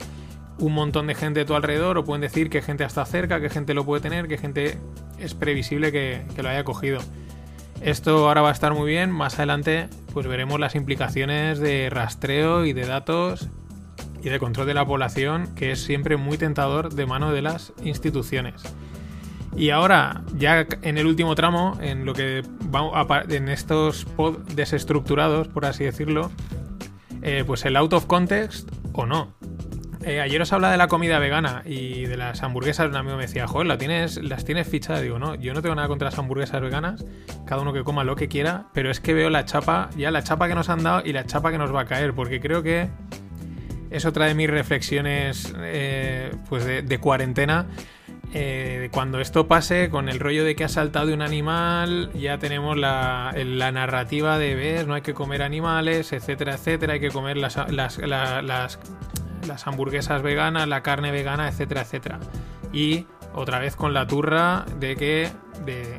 un montón de gente a tu alrededor o pueden decir que gente está cerca, que gente lo puede tener, que gente es previsible que, lo haya cogido. Esto ahora va a estar muy bien, más adelante pues veremos las implicaciones de rastreo y de datos y de control de la población, que es siempre muy tentador de mano de las instituciones. Y ahora, ya en el último tramo, en lo que va a pa- en estos pod desestructurados, por así decirlo, eh, pues el out of context o no. Eh, ayer os hablaba de la comida vegana y de las hamburguesas. Un amigo me decía, joder, ¿la tienes, las tienes fichadas. Digo, no, yo no tengo nada contra las hamburguesas veganas. Cada uno que coma lo que quiera. Pero es que veo la chapa, ya la chapa que nos han dado y la chapa que nos va a caer. Porque creo que es otra de mis reflexiones eh, pues de, cuarentena. Eh, cuando esto pase, con el rollo de que ha saltado de un animal, ya tenemos la, narrativa de ver, no hay que comer animales, etcétera, etcétera, hay que comer las, las, la- las, las hamburguesas veganas, la carne vegana, etcétera, etcétera. Y otra vez con la turra de que. de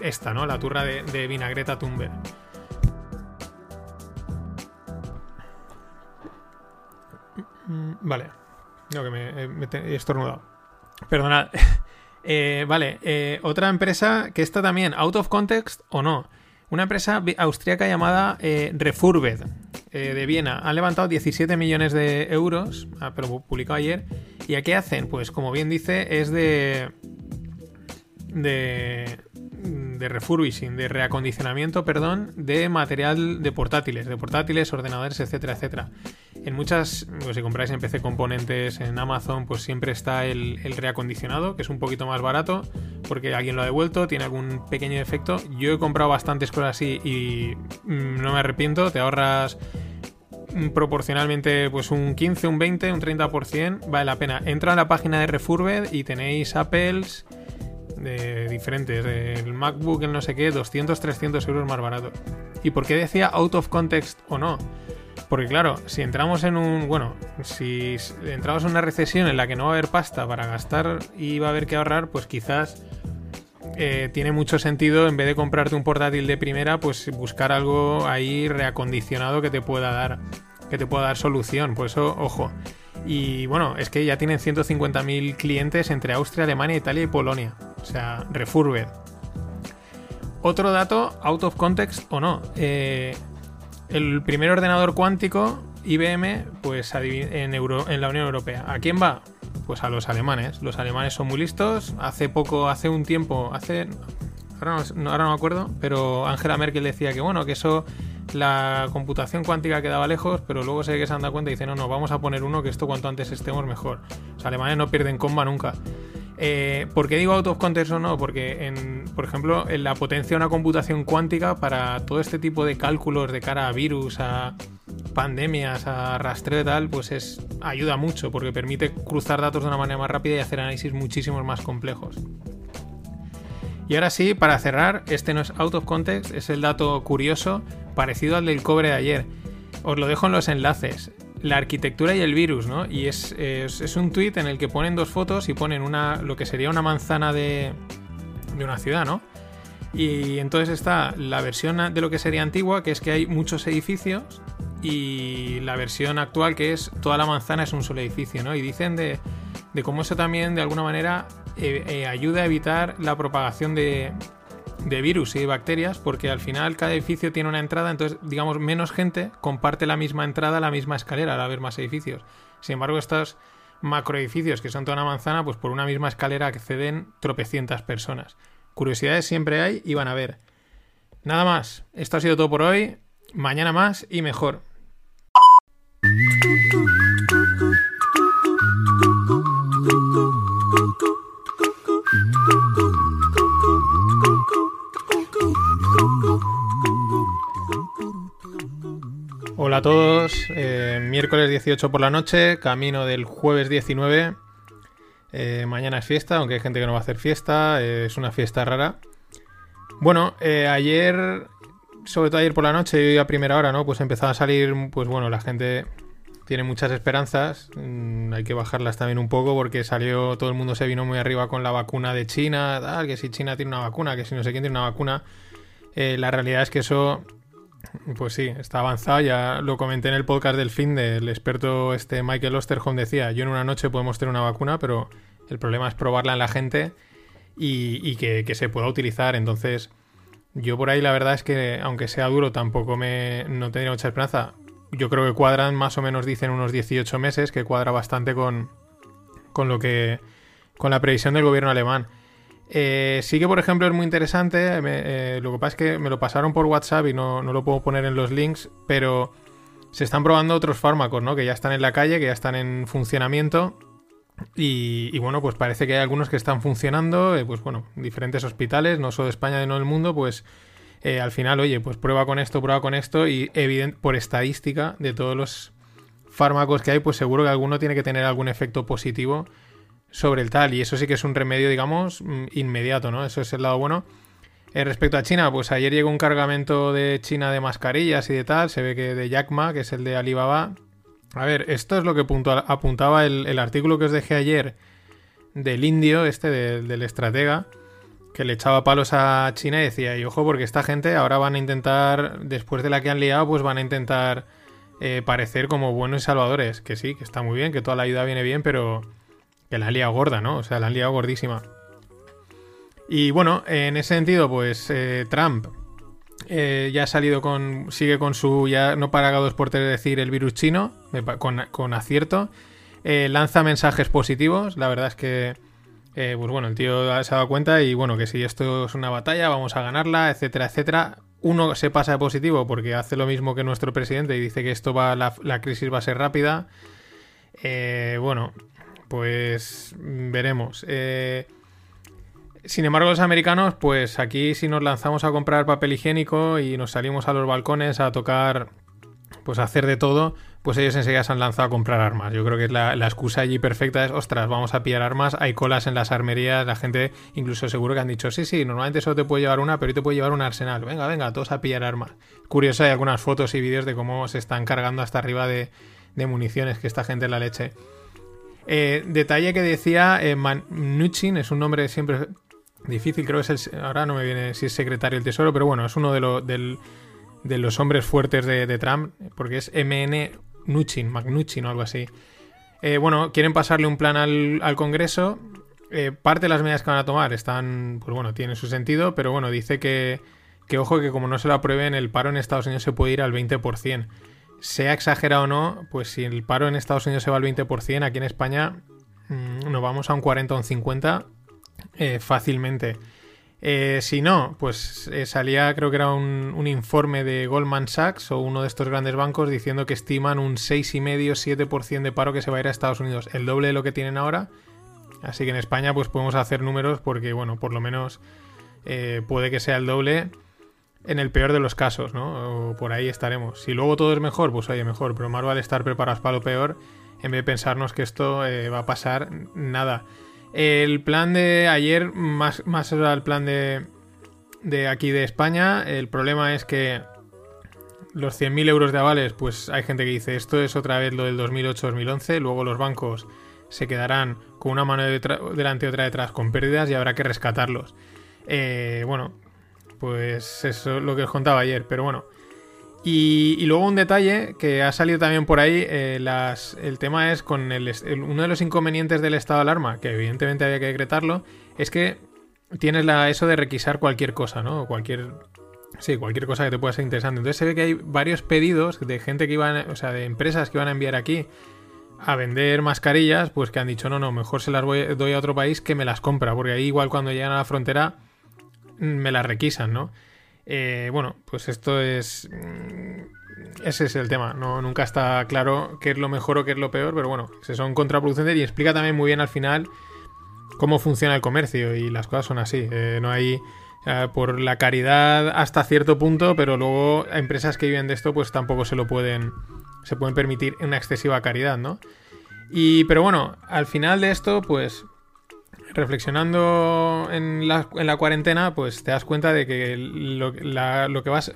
esta, ¿no? La turra de, vinagreta Thunberg. Vale. No, que me, eh, he estornudado. Perdonad. Eh, vale, eh, otra empresa que está también out of context o no. Una empresa austríaca llamada eh, Refurbed eh, de Viena. Han levantado 17 millones de euros, ah, pero pu- publicado ayer. ¿Y a qué hacen? Pues como bien dice, es de. de. De refurbishing, de reacondicionamiento, perdón, de material de portátiles, de portátiles, ordenadores, etcétera, etcétera. En muchas, pues si compráis en PC componentes en Amazon, pues siempre está el, el reacondicionado, que es un poquito más barato, porque alguien lo ha devuelto, tiene algún pequeño defecto. Yo he comprado bastantes cosas así y mm, no me arrepiento, te ahorras proporcionalmente pues un 15, un 20, un 30%, vale la pena. Entra a la página de Refurbed y tenéis Apples de diferentes, el MacBook, el no sé qué, 200, 300 euros más barato. ¿Y por qué decía out of context o no? Porque claro, si entramos en un, bueno, si entramos en una recesión en la que no va a haber pasta para gastar y va a haber que ahorrar, pues quizás eh, tiene mucho sentido en vez de comprarte un portátil de primera, pues buscar algo ahí reacondicionado que te pueda dar, que te pueda dar solución. Por eso, ojo. Y bueno, es que ya tienen 150.000 clientes entre Austria, Alemania, Italia y Polonia. O sea, refurbed. Otro dato, out of context o no. Eh, el primer ordenador cuántico, IBM, pues en, Euro- en la Unión Europea. ¿A quién va? Pues a los alemanes. Los alemanes son muy listos. Hace poco, hace un tiempo, hace... Ahora no, ahora no me acuerdo, pero Angela Merkel decía que bueno, que eso, la computación cuántica quedaba lejos, pero luego ve que se han dado cuenta y dicen, no, no, vamos a poner uno que esto cuanto antes estemos mejor. Los alemanes no pierden comba nunca. Eh, ¿Por qué digo out of context o no? Porque, en, por ejemplo, en la potencia de una computación cuántica para todo este tipo de cálculos de cara a virus, a pandemias, a rastreo y tal, pues es ayuda mucho porque permite cruzar datos de una manera más rápida y hacer análisis muchísimos más complejos. Y ahora sí, para cerrar, este no es out of context, es el dato curioso, parecido al del cobre de ayer. Os lo dejo en los enlaces. La arquitectura y el virus, ¿no? Y es, es, un tweet en el que ponen dos fotos y ponen una lo que sería una manzana de, de una ciudad, ¿no? Y entonces está la versión de lo que sería antigua, que es que hay muchos edificios, y la versión actual, que es toda la manzana es un solo edificio, ¿no? Y dicen de, de cómo eso también, de alguna manera, eh, eh, ayuda a evitar la propagación de, de virus y bacterias, porque al final cada edificio tiene una entrada, entonces, digamos, menos gente comparte la misma entrada, la misma escalera al haber más edificios. Sin embargo, estos macroedificios, que son toda una manzana, pues por una misma escalera acceden tropecientas personas. Curiosidades siempre hay y van a ver. Nada más, esto ha sido todo por hoy. Mañana más y mejor. Hola a todos, eh, miércoles 18 por la noche, camino del jueves 19. Eh, mañana es fiesta, aunque hay gente que no va a hacer fiesta, eh, es una fiesta rara. Bueno, ayer, sobre todo ayer por la noche y a primera hora, ¿no? Pues empezaba a salir, pues bueno, la gente tiene muchas esperanzas, mm, hay que bajarlas también un poco porque salió, todo el mundo se vino muy arriba con la vacuna de China, tal, que si China tiene una vacuna, que si no sé quién tiene una vacuna. La realidad es que eso pues sí, está avanzado. Ya lo comenté en el podcast del fin del experto este Michael Osterholm decía, yo en una noche podemos tener una vacuna, pero el problema es probarla en la gente y, que se pueda utilizar. Entonces, yo por ahí la verdad es que, aunque sea duro, tampoco me no tendría mucha esperanza. Yo creo que cuadran, más o menos dicen unos 18 meses, que cuadra bastante con, con lo que. con la previsión del gobierno alemán. Eh, sí que, por ejemplo, es muy interesante. eh, lo que pasa es que me lo pasaron por WhatsApp y no, no lo puedo poner en los links, pero se están probando otros fármacos, ¿no? Que ya están en la calle, que ya están en funcionamiento. Y, bueno, pues parece que hay algunos que están funcionando, eh, pues bueno, en diferentes hospitales, no solo de España, de no del mundo, pues al final, oye, pues prueba con esto, prueba con esto, y evidente, por estadística de todos los fármacos que hay, pues seguro que alguno tiene que tener algún efecto positivo sobre el tal. Y eso sí que es un remedio, digamos, mm, inmediato, ¿no? Eso es el lado bueno. Eh, respecto a China, pues ayer llegó un cargamento de China de mascarillas y de tal. Se ve que de Jack que es el de Alibaba. A ver, esto es lo que apuntaba el, artículo que os dejé ayer del indio, este de- del estratega, que le echaba palos a China y decía, y ojo, porque esta gente ahora van a intentar, después de la que han liado, pues van a intentar eh, parecer como buenos salvadores. Que sí, que está muy bien, que toda la ayuda viene bien, pero que la han liado gorda, ¿no? O sea, la han liado gordísima. Y bueno, en ese sentido, pues eh, Trump eh, ya ha salido con. sigue con su. ya no para dos por decir el virus chino, con, acierto. lanza mensajes positivos. La verdad es que. pues bueno, el tío se ha dado cuenta y bueno, que si esto es una batalla, vamos a ganarla, etcétera, etcétera uno se pasa de positivo porque hace lo mismo que nuestro presidente y dice que esto va, la, crisis va a ser rápida. Eh, bueno, pues veremos. Eh, sin embargo, los americanos, pues aquí si nos lanzamos a comprar papel higiénico y nos salimos a los balcones a tocar, pues a hacer de todo, pues ellos enseguida se han lanzado a comprar armas. Yo creo que es la, excusa allí perfecta es, ostras, vamos a pillar armas, hay colas en las armerías, la gente incluso seguro que han dicho, sí, sí, normalmente solo te puede llevar una, pero hoy te puede llevar un arsenal. Venga, venga, todos a pillar armas. Curioso, hay algunas fotos y vídeos de cómo se están cargando hasta arriba de, municiones, que esta gente la leche. Eh, detalle que decía eh, Manuchin, es un nombre siempre difícil, creo que es el... Ahora no me viene si es secretario del Tesoro, pero bueno, es uno de, de los hombres fuertes de, Trump, porque es MN Nuchin, Magnuchin o algo así. Eh, bueno, quieren pasarle un plan al, Congreso. Parte de las medidas que van a tomar están, pues bueno, tienen su sentido, pero bueno, dice que, que ojo que como no se lo aprueben, el paro en Estados Unidos se puede ir al 20%. Sea exagerado o no, pues si el paro en Estados Unidos se va al 20%, aquí en España mm, nos vamos a un 40 o un 50 eh, fácilmente. Eh, si no, pues eh, salía, creo que era un, informe de Goldman Sachs o uno de estos grandes bancos diciendo que estiman un 6,5-7% de paro que se va a ir a Estados Unidos, el doble de lo que tienen ahora. Así que en España, pues podemos hacer números porque, bueno, por lo menos eh, puede que sea el doble en el peor de los casos, ¿no? O por ahí estaremos. Si luego todo es mejor, pues oye, mejor, pero más vale estar preparados para lo peor en vez de pensarnos que esto va a pasar nada. El plan de ayer, más, más el plan de, de aquí de España. El problema es que los 100.000 euros de avales, pues hay gente que dice esto es otra vez lo del 2008-2011. Luego los bancos se quedarán con una mano delante y otra detrás con pérdidas y habrá que rescatarlos. Eh, bueno, pues eso es lo que os contaba ayer. Pero bueno, y, luego un detalle que ha salido también por ahí, eh, el tema es con el, uno de los inconvenientes del estado de alarma, que evidentemente había que decretarlo, es que tienes la, eso de requisar cualquier cosa, ¿no? Cualquier... Sí, cualquier cosa que te pueda ser interesante. Entonces se ve que hay varios pedidos de gente que iban, o sea, de empresas que iban a enviar aquí a vender mascarillas, pues que han dicho, no, no, mejor se las doy a otro país que me las compra, porque ahí igual cuando llegan a la frontera me las requisan, ¿no? Eh, bueno, pues esto es. Mm, ese es el tema. No, nunca está claro qué es lo mejor o qué es lo peor, pero bueno, se son contraproducentes y explica también muy bien al final cómo funciona el comercio y las cosas son así. Eh, no hay. Eh, por la caridad hasta cierto punto, pero luego empresas que viven de esto, pues tampoco se lo pueden. Se pueden permitir una excesiva caridad, ¿no? Y, pero bueno, al final de esto, pues reflexionando en la, cuarentena, pues te das cuenta de que lo, que vas...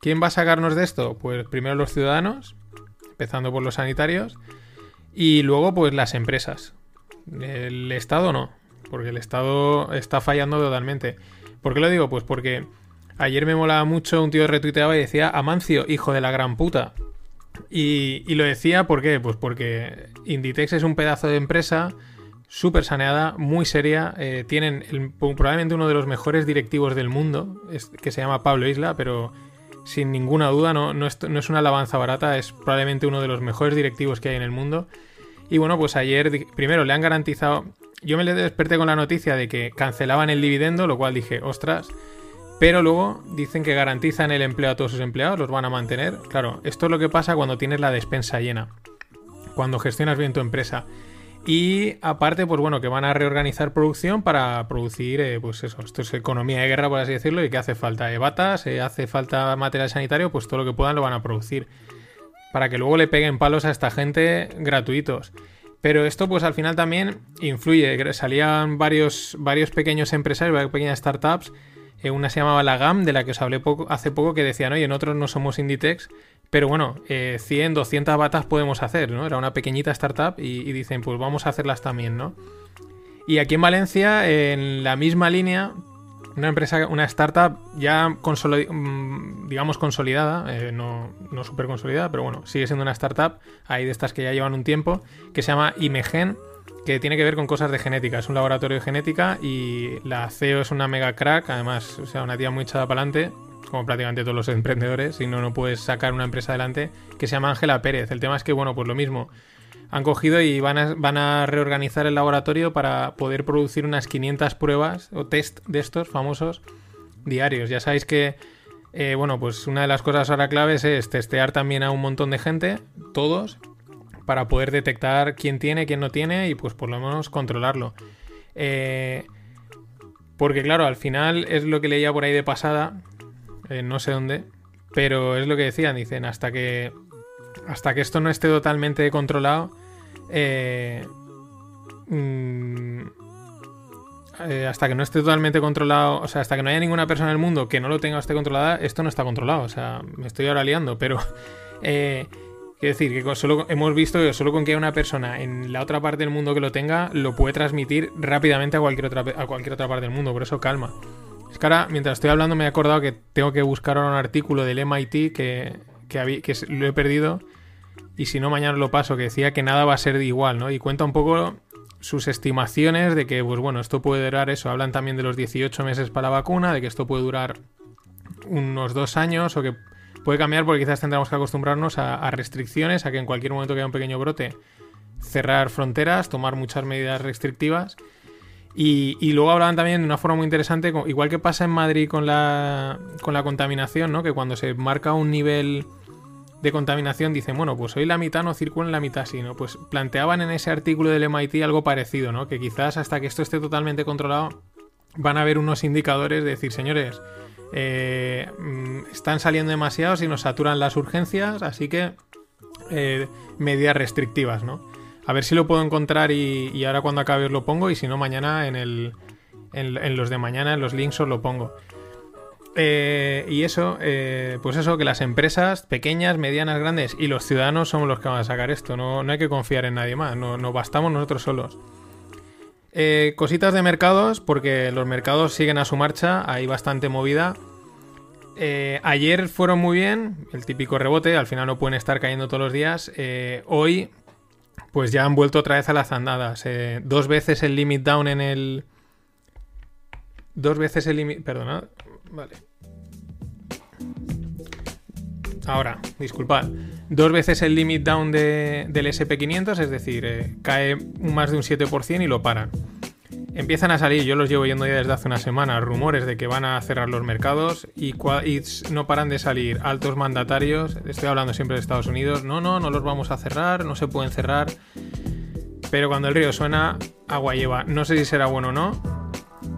¿Quién va a sacarnos de esto? Pues primero los ciudadanos, empezando por los sanitarios, y luego pues las empresas. El Estado no, porque el Estado está fallando totalmente. ¿Por qué lo digo? Pues porque ayer me molaba mucho, un tío retuiteaba y decía, Amancio, hijo de la gran puta. Y lo decía, ¿por qué? Pues porque Inditex es un pedazo de empresa súper saneada, muy seria. Eh, tienen probablemente uno de los mejores directivos del mundo, que se llama Pablo Isla, pero sin ninguna duda no, no, es, una alabanza barata, es probablemente uno de los mejores directivos que hay en el mundo. Y bueno, pues ayer primero le han garantizado, yo me desperté con la noticia de que cancelaban el dividendo, lo cual dije, ostras, pero luego dicen que garantizan el empleo a todos sus empleados, los van a mantener. Claro, esto es lo que pasa cuando tienes la despensa llena, cuando gestionas bien tu empresa. Y aparte, pues bueno, que van a reorganizar producción para producir, eh, pues eso, esto es economía de guerra, por así decirlo, y que hace falta de batas, eh, hace falta material sanitario, pues todo lo que puedan lo van a producir. Para que luego le peguen palos a esta gente gratuitos. Pero esto, pues al final también influye. Salían varios, varios pequeños empresarios, varias pequeñas startups. Eh, una se llamaba La GAM, de la que os hablé hace poco, que decían, oye, nosotros no somos Inditex, pero bueno, 100, eh, 200 batas podemos hacer, ¿no? Era una pequeñita startup y, dicen, pues vamos a hacerlas también, ¿no? Y aquí en Valencia, en la misma línea, una empresa, una startup ya mm, digamos consolidada, eh, no, no súper consolidada, pero bueno, sigue siendo una startup, hay de estas que ya llevan un tiempo, que se llama Imegen, que tiene que ver con cosas de genética, es un laboratorio de genética y la CEO es una mega crack, además, o sea, una tía muy echada para adelante, como prácticamente todos los emprendedores, si no, no puedes sacar una empresa adelante, que se llama Ángela Pérez. El tema es que, bueno, pues lo mismo, han cogido y van a, reorganizar el laboratorio para poder producir unas 500 pruebas o test de estos famosos diarios. Ya sabéis que, eh, bueno, pues una de las cosas ahora claves es testear también a un montón de gente, todos, para poder detectar quién tiene, quién no tiene y pues por lo menos controlarlo. Eh, porque claro, al final es lo que leía por ahí de pasada, eh, no sé dónde, pero es lo que decían, dicen, hasta que hasta que esto no esté totalmente controlado, eh, mm, eh, hasta que no esté totalmente controlado, o sea, hasta que no haya ninguna persona en el mundo que no lo tenga o esté controlada, esto no está controlado. O sea, me estoy ahora liando, pero... Eh, quiero decir que solo hemos visto que solo con que haya una persona en la otra parte del mundo que lo tenga, lo puede transmitir rápidamente a cualquier otra, a cualquier otra parte del mundo. Por eso calma. Es mientras estoy hablando, me he acordado que tengo que buscar ahora un artículo del MIT que lo he perdido y si no mañana lo paso, que decía que nada va a ser igual, ¿no? Y cuenta un poco sus estimaciones de que, pues bueno, esto puede durar eso. Hablan también de los 18 meses para la vacuna, de que esto puede durar unos dos años o que puede cambiar porque quizás tendremos que acostumbrarnos a, restricciones, a que en cualquier momento que haya un pequeño brote, cerrar fronteras, tomar muchas medidas restrictivas. Y, luego hablaban también de una forma muy interesante, igual que pasa en Madrid con la, con la contaminación, ¿no? Que cuando se marca un nivel de contaminación dicen, bueno, pues hoy la mitad no circula en la mitad, sino pues planteaban en ese artículo del MIT algo parecido, ¿no? Que quizás hasta que esto esté totalmente controlado van a haber unos indicadores de decir, señores, eh, mm, están saliendo demasiados y nos saturan las urgencias, así que eh, medidas restrictivas, ¿no? A ver si lo puedo encontrar y, ahora cuando acabe os lo pongo y si no mañana en, el, en los de mañana, en los links os lo pongo. Eh, y eso, eh, pues eso, que las empresas pequeñas, medianas, grandes y los ciudadanos somos los que van a sacar esto. No, hay que confiar en nadie más, no, bastamos nosotros solos. Eh, cositas de mercados, porque los mercados siguen a su marcha, hay bastante movida. ayer fueron muy bien, el típico rebote, al final no pueden estar cayendo todos los días. hoy, pues ya han vuelto otra vez a las andadas. dos veces el limit down en el. Dos veces el limit. Perdona, Vale. Ahora, disculpad. Dos veces el limit down del SP500, es decir, eh, cae más de un 7% y lo paran. Empiezan a salir, yo los llevo yendo ya desde hace una semana, rumores de que van a cerrar los mercados y, no paran de salir altos mandatarios. Estoy hablando siempre de Estados Unidos. No, no, no los vamos a cerrar, no se pueden cerrar. Pero cuando el río suena, agua lleva. No sé si será bueno o no,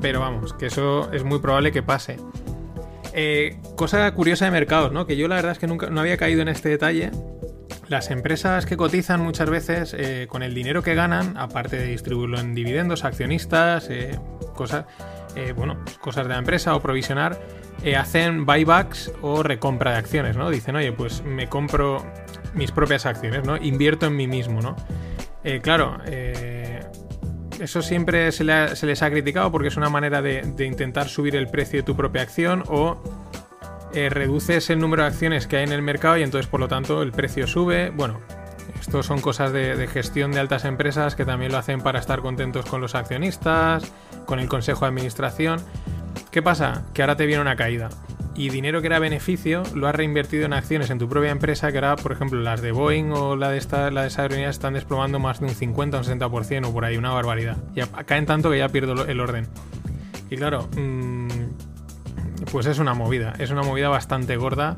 pero vamos, que eso es muy probable que pase. Eh, cosa curiosa de mercados, ¿no? Que yo la verdad es que nunca no había caído en este detalle. Las empresas que cotizan muchas veces eh, con el dinero que ganan, aparte de distribuirlo en dividendos, accionistas, eh, cosas, bueno, cosas de la empresa o provisionar, hacen buybacks o recompra de acciones, ¿no? Dicen, oye, pues me compro mis propias acciones, ¿no? Invierto en mí mismo, ¿no? claro, eso siempre se, les ha criticado porque es una manera de, intentar subir el precio de tu propia acción o eh, reduces el número de acciones que hay en el mercado y entonces por lo tanto el precio sube. Bueno, esto son cosas de, gestión de altas empresas que también lo hacen para estar contentos con los accionistas, con el consejo de administración. ¿Qué pasa? Que ahora te viene una caída y dinero que era beneficio lo has reinvertido en acciones en tu propia empresa, que ahora, por ejemplo, las de Boeing o la de, esta, la de esas están desplomando más de un 50 o un 60% o por ahí, una barbaridad. Ya caen tanto que ya pierdo el orden. Y claro, mm, pues es una movida, es una movida bastante gorda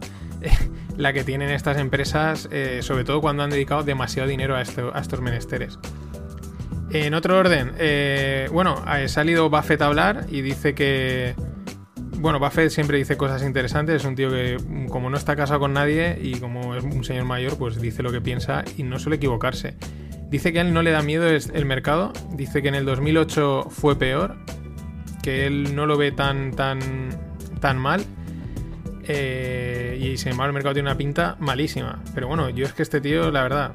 la que tienen estas empresas, eh, sobre todo cuando han dedicado demasiado dinero a, a estos menesteres. En otro orden, eh, bueno, ha salido Buffett a hablar y dice que bueno, Buffett siempre dice cosas interesantes, es un tío que como no está casado con nadie y como es un señor mayor, pues dice lo que piensa y no suele equivocarse. Dice que a él no le da miedo el mercado, dice que en el 2008 fue peor, que él no lo ve tan, tan, tan mal eh, y sin embargo el mercado tiene una pinta malísima. Pero bueno, yo es que este tío, la verdad,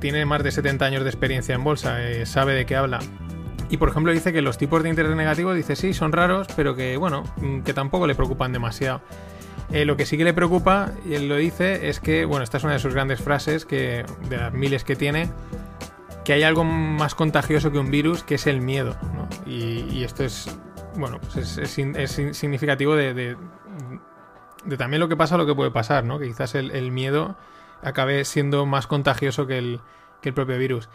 tiene más de 70 años de experiencia en bolsa, eh, sabe de qué habla Y por ejemplo dice que los tipos de interés negativos, dice sí, son raros, pero que bueno, mm, que tampoco le preocupan demasiado. Eh, lo que sí que le preocupa, y él lo dice, es que, bueno, esta es una de sus grandes frases, que de las miles que tiene, que hay algo más contagioso que un virus, que es el miedo. ¿no? Y, esto es, bueno, pues es, significativo de, también lo que pasa, lo que puede pasar, ¿no? Que quizás el, el miedo acabe siendo más contagioso que el, propio virus.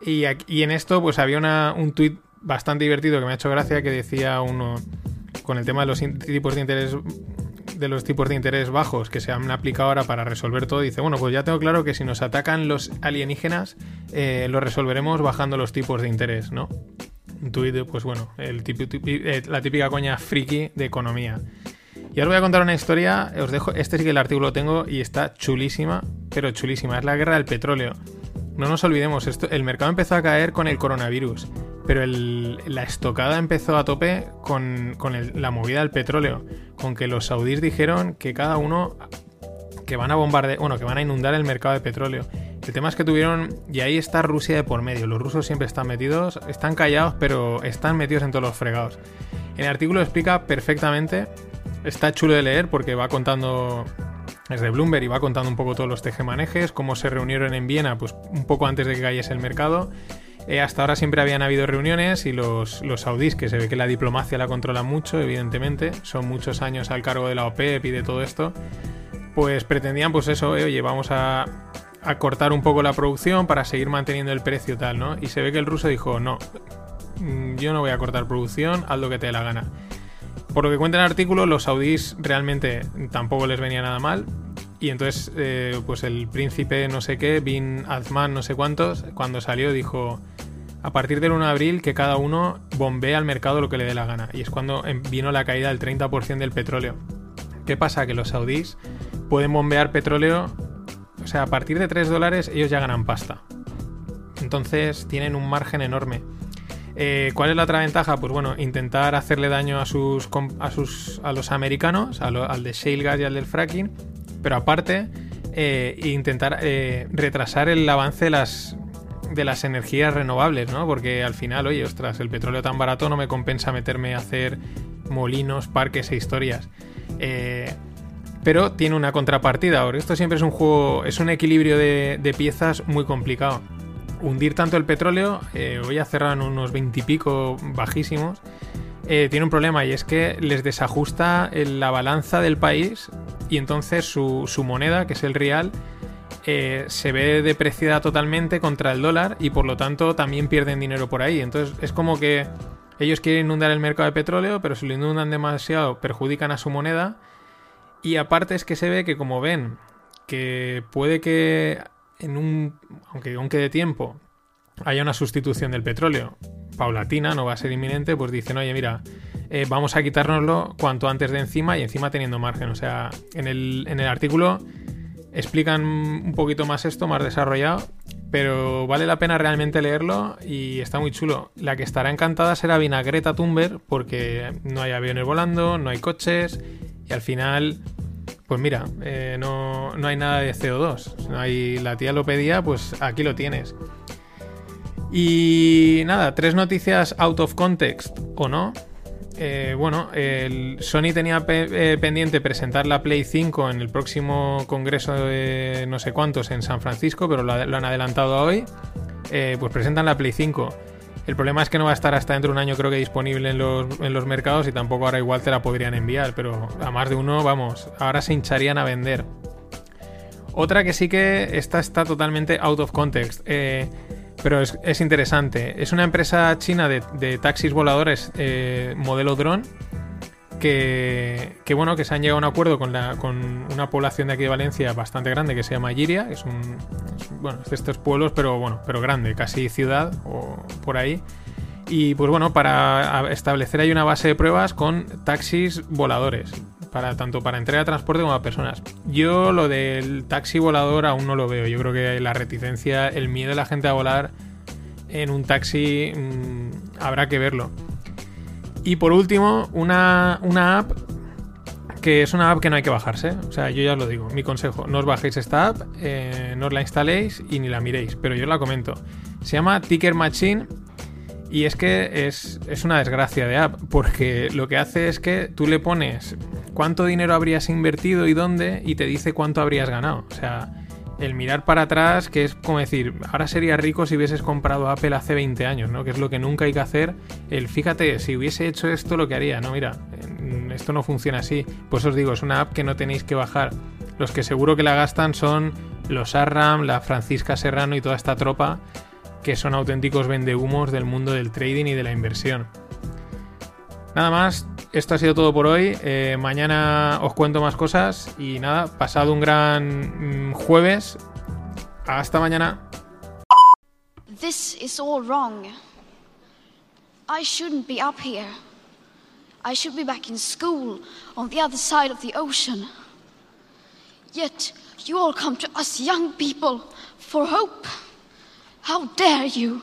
Y, y, en esto, pues había una, un tuit bastante divertido que me ha hecho gracia que decía uno con el tema de los tipos de interés de los tipos de interés bajos que se han aplicado ahora para resolver todo, dice, bueno, pues ya tengo claro que si nos atacan los alienígenas, eh, lo resolveremos bajando los tipos de interés, ¿no? Un pues bueno, eh, la típica coña friki de economía. Y ahora voy a contar una historia, os dejo, este sí que el artículo lo tengo y está chulísima, pero chulísima, es la guerra del petróleo. No nos olvidemos, esto, el mercado empezó a caer con el coronavirus, pero la estocada empezó a tope con, la movida del petróleo, con que los saudíes dijeron que cada uno que van a bombardear, bueno, que van a inundar el mercado de petróleo. El tema es que tuvieron, y ahí está Rusia de por medio, los rusos siempre están metidos, están callados, pero están metidos en todos los fregados. El artículo explica perfectamente, está chulo de leer porque va contando es de Bloomberg y va contando un poco todos los tejemanejes, cómo se reunieron en Viena, pues un poco antes de que cayese el mercado. Eh, hasta ahora siempre habían habido reuniones y los, los saudíes, que se ve que la diplomacia la controlan mucho, evidentemente, son muchos años al cargo de la OPEP y de todo esto, pues pretendían pues eso, eh, oye, vamos a, a cortar un poco la producción para seguir manteniendo el precio tal, ¿no? Y se ve que el ruso dijo, no, mm, yo no voy a cortar producción, haz lo que te dé la gana. Por lo que cuenta el artículo, los saudíes realmente tampoco les venía nada mal. Y entonces, eh, pues el príncipe no sé qué, Bin Azman no sé cuántos, cuando salió dijo, a partir del 1 de abril que cada uno bombee al mercado lo que le dé la gana. Y es cuando em, vino la caída del 30% del petróleo. ¿Qué pasa? Que los saudíes pueden bombear petróleo, o sea, a partir de 3 dólares ellos ya ganan pasta. Entonces tienen un margen enorme. Eh, ¿Cuál es la otra ventaja? Pues bueno, intentar hacerle daño a sus a sus a los americanos, al de shale gas y al del fracking, pero aparte eh, intentar eh, retrasar el avance de las de las energías renovables, ¿no? Porque al final, oye, ostras, el petróleo tan barato no me compensa meterme a hacer molinos, parques e historias. Pero tiene una contrapartida. Ahora, esto siempre es un juego, es un equilibrio de piezas muy complicado hundir tanto el petróleo, eh, voy a cerrar en unos 20 y pico bajísimos, eh, tiene un problema y es que les desajusta la balanza del país y entonces su, moneda, que es el real, eh, se ve depreciada totalmente contra el dólar y por lo tanto también pierden dinero por ahí. Entonces es como que ellos quieren inundar el mercado de petróleo, pero si lo inundan demasiado perjudican a su moneda. Y aparte es que se ve que como ven que puede que en un, aunque, aunque de tiempo haya una sustitución del petróleo paulatina, no va a ser inminente, pues dicen, oye, mira, eh, vamos a quitárnoslo cuanto antes de encima y encima teniendo margen. O sea, en el, en el artículo explican un poquito más esto, más desarrollado, pero vale la pena realmente leerlo y está muy chulo. La que estará encantada será Vinagreta Thunberg porque no hay aviones volando, no hay coches al final pues mira, eh, no, hay nada de CO2. No hay, la tía lo pedía, pues aquí lo tienes. Y nada, tres noticias out of context, ¿o no? Eh, bueno, el Sony tenía eh, pendiente presentar la Play 5 en el próximo congreso de no sé cuántos en San Francisco, pero lo, han adelantado a hoy. pues presentan la Play 5. El problema es que no va a estar hasta dentro de un año creo que disponible en los, mercados y tampoco ahora igual te la podrían enviar, pero a más de uno, vamos, ahora se hincharían a vender. Otra que sí que esta está totalmente out of context, eh, pero es, interesante. Es una empresa china de, taxis voladores eh, modelo drone que, bueno, que se han llegado a un acuerdo con, la, con una población de aquí de Valencia bastante grande que se llama Giria, que es un, bueno, de estos pueblos, pero bueno, pero grande, casi ciudad o por ahí. Y pues bueno, para establecer ahí una base de pruebas con taxis voladores, para tanto para entrega de transporte como a personas. Yo lo del taxi volador aún no lo veo. Yo creo que la reticencia, el miedo de la gente a volar en un taxi mm, habrá que verlo. Y por último, una, app que es una app que no hay que bajarse. O sea, yo ya os lo digo, mi consejo, no os bajéis esta app, eh, no os la instaléis y ni la miréis, pero yo la comento. Se llama Ticker Machine Y es que es, es, una desgracia de app, porque lo que hace es que tú le pones cuánto dinero habrías invertido y dónde, y te dice cuánto habrías ganado. O sea, el mirar para atrás, que es como decir, ahora sería rico si hubieses comprado Apple hace 20 años, ¿no? Que es lo que nunca hay que hacer. El fíjate, si hubiese hecho esto, lo que haría, no, mira, esto no funciona así. Pues os digo, es una app que no tenéis que bajar. Los que seguro que la gastan son los Arram, la Francisca Serrano y toda esta tropa que son auténticos vendehumos del mundo del trading y de la inversión. Nada más, esto ha sido todo por hoy. Eh, mañana os cuento más cosas y nada, pasado un gran mm, jueves. Hasta mañana. This is all wrong. I shouldn't be up here. I should be back in school on the other side of the ocean. Yet you all come to us young people for hope. How dare you?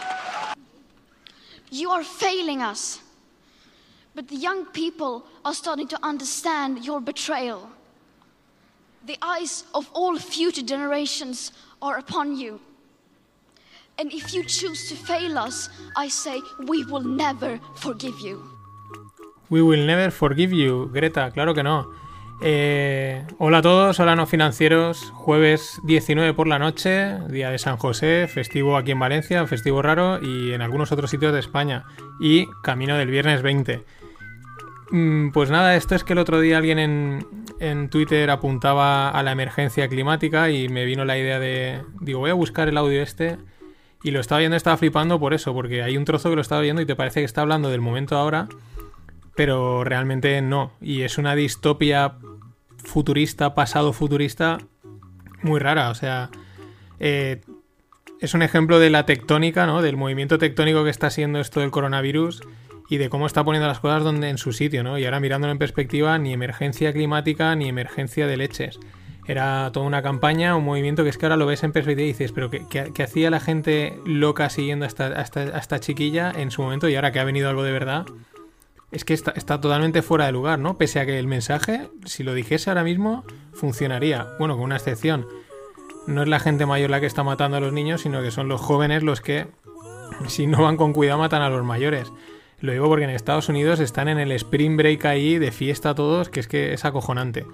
You are failing us. But the young people are starting to understand your betrayal. The eyes of all future generations are upon you. And if you choose to fail us, I say we will never forgive you. We will never forgive you, Greta, claro que no. Eh, hola a todos, hola no financieros. Jueves 19 por la noche, día de San José, festivo aquí en Valencia, festivo raro y en algunos otros sitios de España. Y camino del viernes 20. Mm, pues nada, esto es que el otro día alguien en, en, Twitter apuntaba a la emergencia climática y me vino la idea de, digo, voy a buscar el audio este. Y lo estaba viendo, estaba flipando por eso, porque hay un trozo que lo estaba viendo y te parece que está hablando del momento ahora, pero realmente no. Y es una distopia futurista, pasado futurista, muy rara. O sea, eh, es un ejemplo de la tectónica, ¿no? Del movimiento tectónico que está siendo esto del coronavirus y de cómo está poniendo las cosas donde en su sitio, ¿no? Y ahora mirándolo en perspectiva, ni emergencia climática ni emergencia de leches. Era toda una campaña, un movimiento que es que ahora lo ves en perspectiva y dices, pero ¿qué, hacía la gente loca siguiendo a a esta chiquilla en su momento y ahora que ha venido algo de verdad? Es que está, totalmente fuera de lugar, ¿no? Pese a que el mensaje, si lo dijese ahora mismo, funcionaría. Bueno, con una excepción. No es la gente mayor la que está matando a los niños, sino que son los jóvenes los que, si no van con cuidado, matan a los mayores. Lo digo porque en Estados Unidos están en el spring break ahí de fiesta todos, que es que es acojonante.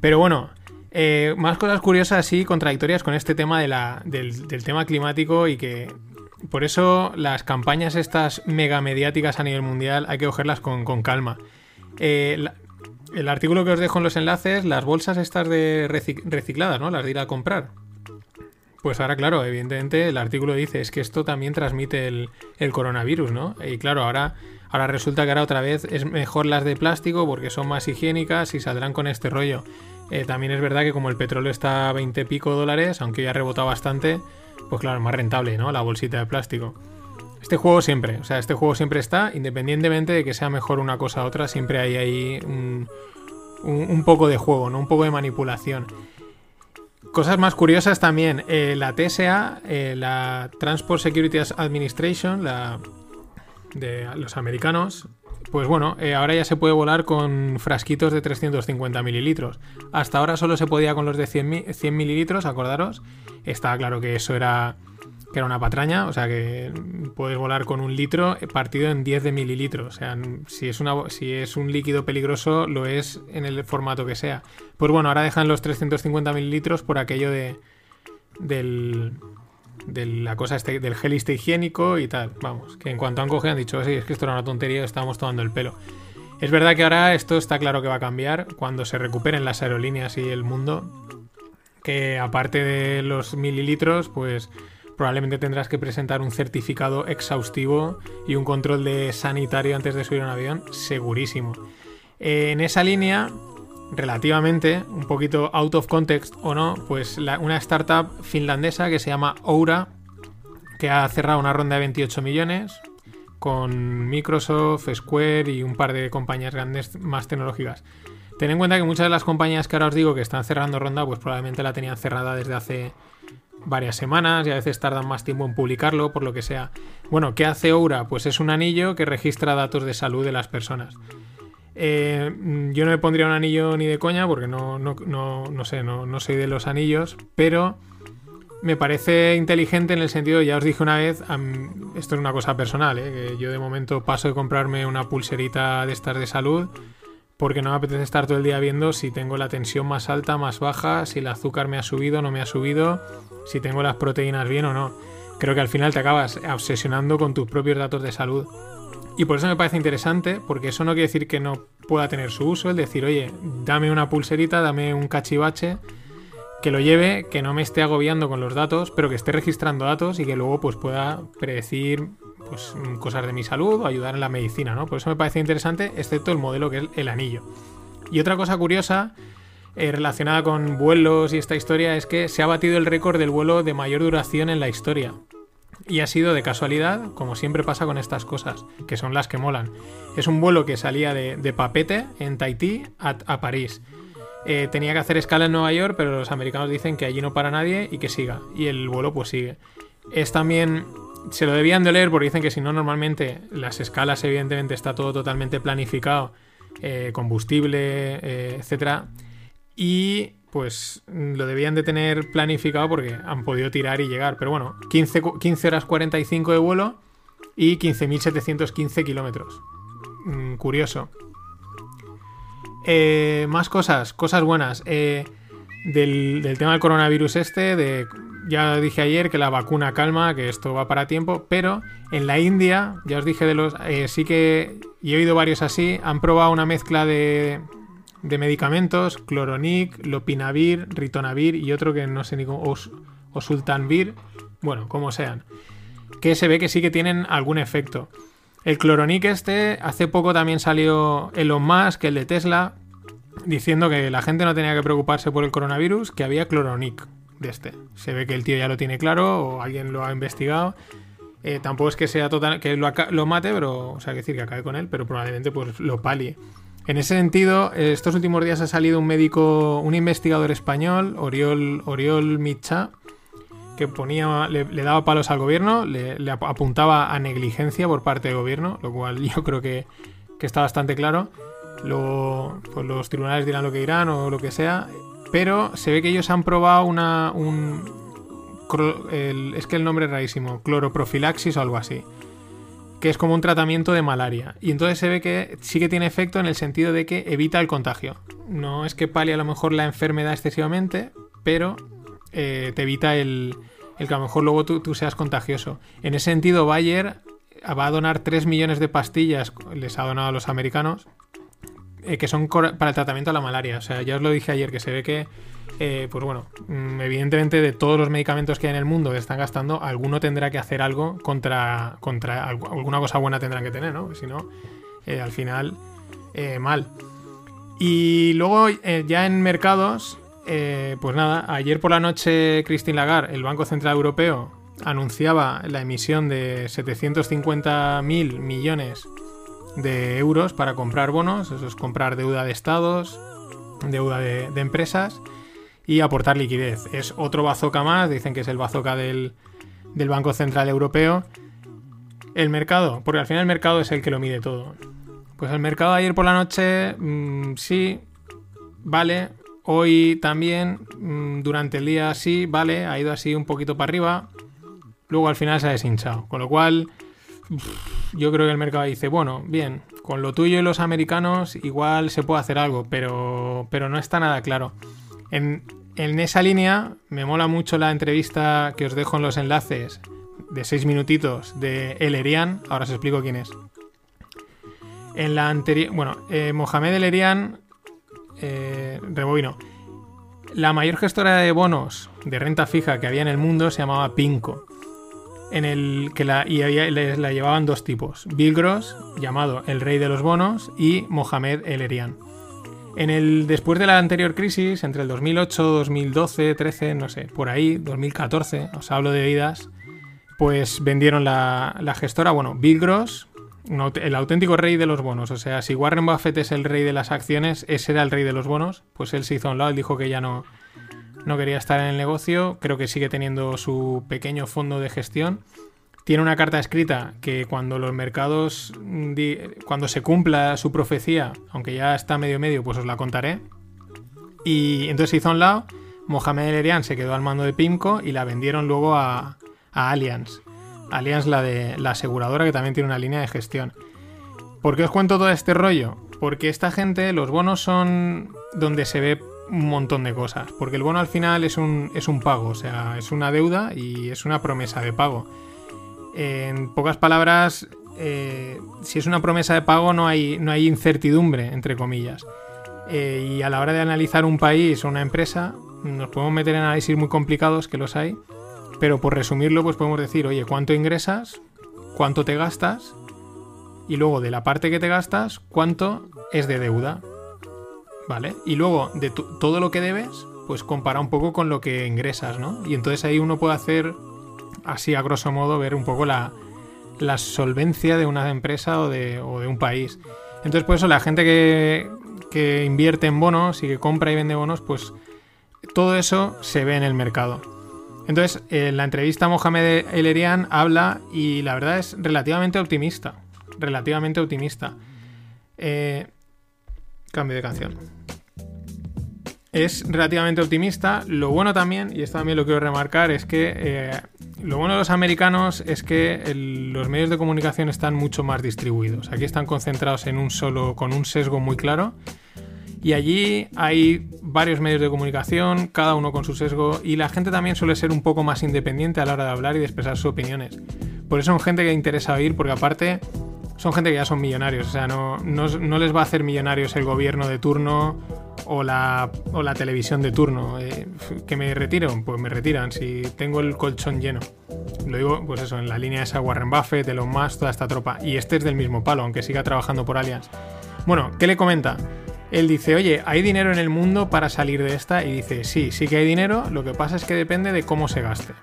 Pero bueno, eh, más cosas curiosas y contradictorias con este tema del tema climático y que por eso las campañas estas mega mediáticas a nivel mundial hay que cogerlas con, calma. Eh, el artículo que os dejo en los enlaces, las bolsas estas de recicladas, ¿no? Las de ir a comprar. Pues ahora, claro, evidentemente el artículo dice es que esto también transmite el, coronavirus, ¿no? Y claro, ahora, ahora resulta que ahora otra vez es mejor las de plástico porque son más higiénicas y saldrán con este rollo. Eh, también es verdad que como el petróleo está a 20 pico dólares, aunque ya ha rebotado bastante, pues claro, más rentable, ¿no? La bolsita de plástico. Este juego siempre, o sea, este juego siempre está, independientemente de que sea mejor una cosa u otra, siempre hay ahí un, poco de juego, ¿no? Un poco de manipulación. Cosas más curiosas también, eh, la TSA, eh, la Transport Security Administration, la de los americanos, pues bueno, eh, ahora ya se puede volar con frasquitos de 350 mililitros. Hasta ahora solo se podía con los de 100, 100 mililitros, acordaros. Estaba claro que eso era, que era una patraña, o sea que puedes volar con un litro partido en 10 de mililitros. O sea, si es, si es un líquido peligroso, lo es en el formato que sea. Pues bueno, ahora dejan los 350 mililitros por aquello de, del, de la cosa este, del gel este higiénico y tal. Vamos, que en cuanto han cogido han dicho, sí, es que esto era una tontería, estábamos tomando el pelo. Es verdad que ahora esto está claro que va a cambiar cuando se recuperen las aerolíneas y el mundo. Que aparte de los mililitros, pues probablemente tendrás que presentar un certificado exhaustivo y un control de sanitario antes de subir un avión, segurísimo. en esa línea, relativamente, un poquito out of context o no, pues una startup finlandesa que se llama Oura, que ha cerrado una ronda de 28 millones, con Microsoft, Square y un par de compañías grandes más tecnológicas. Ten en cuenta que muchas de las compañías que ahora os digo que están cerrando ronda, pues probablemente la tenían cerrada desde hace varias semanas y a veces tardan más tiempo en publicarlo, por lo que sea. Bueno, ¿qué hace Oura? Pues es un anillo que registra datos de salud de las personas. Eh, yo no me pondría un anillo ni de coña porque no, no, no, no sé, no, no soy de los anillos, pero me parece inteligente en el sentido, ya os dije una vez, esto es una cosa personal, ¿eh? yo de momento paso de comprarme una pulserita de estas de salud porque no me apetece estar todo el día viendo si tengo la tensión más alta, más baja, si el azúcar me ha subido no me ha subido, si tengo las proteínas bien o no. Creo que al final te acabas obsesionando con tus propios datos de salud. Y por eso me parece interesante, porque eso no quiere decir que no pueda tener su uso, el decir, oye, dame una pulserita, dame un cachivache, que lo lleve, que no me esté agobiando con los datos, pero que esté registrando datos y que luego pues pueda predecir pues, cosas de mi salud o ayudar en la medicina, ¿no? Por eso me parece interesante, excepto el modelo que es el anillo. Y otra cosa curiosa eh, relacionada con vuelos y esta historia es que se ha batido el récord del vuelo de mayor duración en la historia. Y ha sido de casualidad, como siempre pasa con estas cosas, que son las que molan. Es un vuelo que salía de, Papete, en Tahití, a, París. Eh, tenía que hacer escala en Nueva York, pero los americanos dicen que allí no para nadie y que siga. Y el vuelo pues sigue. Es también se lo debían de leer porque dicen que si no, normalmente las escalas, evidentemente, está todo totalmente planificado, eh, combustible, eh, etcétera. Y pues lo debían de tener planificado porque han podido tirar y llegar. Pero bueno, 15, 15 horas 45 de vuelo y 15.715 kilómetros. Mm, curioso. Eh, más cosas, cosas buenas. del, del, tema del coronavirus este, de ya dije ayer que la vacuna calma, que esto va para tiempo, pero en la India, ya os dije de los, eh, sí que, y he oído varios así, han probado una mezcla de, de medicamentos, cloronic, lopinavir, ritonavir y otro que no sé ni cómo, o sultanvir, bueno, como sean, que se ve que sí que tienen algún efecto. El cloronic este, hace poco también salió Elon Musk, el de Tesla, diciendo que la gente no tenía que preocuparse por el coronavirus, que había cloronic de este. Se ve que el tío ya lo tiene claro o alguien lo ha investigado. Eh, tampoco es que sea total que lo, mate, pero o sea, que decir que acabe con él, pero probablemente pues lo palie. En ese sentido, estos últimos días ha salido un médico, un investigador español, Oriol, Oriol Micha, que ponía, le, daba palos al gobierno, le, apuntaba a negligencia por parte del gobierno, lo cual yo creo que, que está bastante claro. Luego, pues los tribunales dirán lo que dirán o lo que sea. Pero se ve que ellos han probado una. Un, es que el nombre es rarísimo. Cloroprofilaxis o algo así. Que es como un tratamiento de malaria. Y entonces se ve que sí que tiene efecto en el sentido de que evita el contagio. No es que palie a lo mejor la enfermedad excesivamente, pero eh, te evita el, el, que a lo mejor luego tú, tú seas contagioso. En ese sentido, Bayer va a donar 3 millones de pastillas, les ha donado a los americanos, eh, que son para el tratamiento de la malaria. O sea, ya os lo dije ayer, que se ve que, eh, pues bueno, mm, evidentemente de todos los medicamentos que hay en el mundo que están gastando, alguno tendrá que hacer algo contra, contra alguna cosa buena tendrán que tener, ¿no? Si no, eh, al final, mal. Y luego, ya en mercados, pues nada, ayer por la noche Christine Lagarde, el Banco Central Europeo, anunciaba la emisión de 750.000 millones de euros para comprar bonos, eso es comprar deuda de estados, deuda de, empresas y aportar liquidez. Es otro bazooka más, dicen que es el bazooka del, del Banco Central Europeo. El mercado, porque al final el mercado es el que lo mide todo. Pues el mercado ayer por la noche, mm, sí, vale. Hoy también, mm, durante el día sí, vale, ha ido así un poquito para arriba. Luego al final se ha deshinchado. Con lo cual, yo creo que el mercado dice, bueno, bien, con lo tuyo y los americanos igual se puede hacer algo, pero, pero no está nada claro. En, esa línea me mola mucho la entrevista que os dejo en los enlaces de 6 minutitos de Elerian, ahora os explico quién es. En la anterior, bueno, eh, Mohamed Elerian, eh, rebobino, la mayor gestora de bonos de renta fija que había en el mundo se llamaba Pinco en el que la, y la llevaban dos tipos, Bill Gross, llamado el rey de los bonos, y Mohamed El Erian. En el, después de la anterior crisis, entre el 2008, 2012, 13, no sé, por ahí, 2014, os hablo de vidas pues vendieron la, la gestora, bueno, Bill Gross, el auténtico rey de los bonos. O sea, si Warren Buffett es el rey de las acciones, ese era el rey de los bonos, pues él se hizo a un lado, él dijo que ya no, no quería estar en el negocio, creo que sigue teniendo su pequeño fondo de gestión. Tiene una carta escrita que cuando los mercados, cuando se cumpla su profecía, aunque ya está medio medio, pues os la contaré. Y entonces se hizo a un lado, Mohamed El Erian se quedó al mando de Pimco y la vendieron luego a, a Allianz. Allianz, la de la aseguradora, que también tiene una línea de gestión. ¿Por qué os cuento todo este rollo? Porque esta gente, los bonos son donde se ve un montón de cosas. Porque el bono al final es un, es un pago, o sea, es una deuda y es una promesa de pago. En pocas palabras, eh, si es una promesa de pago no hay, no hay incertidumbre, entre comillas. Eh, y a la hora de analizar un país o una empresa, nos podemos meter en análisis muy complicados, que los hay, pero por resumirlo, pues podemos decir, oye, ¿cuánto ingresas? ¿Cuánto te gastas? Y luego de la parte que te gastas, ¿cuánto es de deuda? ¿Vale? Y luego de todo lo que debes, pues compara un poco con lo que ingresas, ¿no? Y entonces ahí uno puede hacer, así a grosso modo, ver un poco la, la solvencia de una empresa o de, o de un país. Entonces, por eso la gente que, que invierte en bonos y que compra y vende bonos, pues todo eso se ve en el mercado. Entonces, en la entrevista Mohamed El Erian habla y la verdad es relativamente optimista. Relativamente optimista. Eh, cambio de canción. Es relativamente optimista. Lo bueno también, y esto también lo quiero remarcar, es que eh, lo bueno de los americanos es que los medios de comunicación están mucho más distribuidos. Aquí están concentrados en un solo, con un sesgo muy claro. Y allí hay varios medios de comunicación, cada uno con su sesgo, y la gente también suele ser un poco más independiente a la hora de hablar y de expresar sus opiniones. Por eso son gente que interesa oír, porque aparte son gente que ya son millonarios, o sea, no, no les va a hacer millonarios el gobierno de turno o la, o la televisión de turno. Eh, ¿Que me retiro? Pues me retiran, si tengo el colchón lleno. Lo digo, pues eso, en la línea esa Warren Buffett, Elon Musk, toda esta tropa. Y este es del mismo palo, aunque siga trabajando por Allianz. Bueno, ¿qué le comenta? Él dice, oye, ¿hay dinero en el mundo para salir de esta? Y dice, sí, sí que hay dinero, lo que pasa es que depende de cómo se gaste.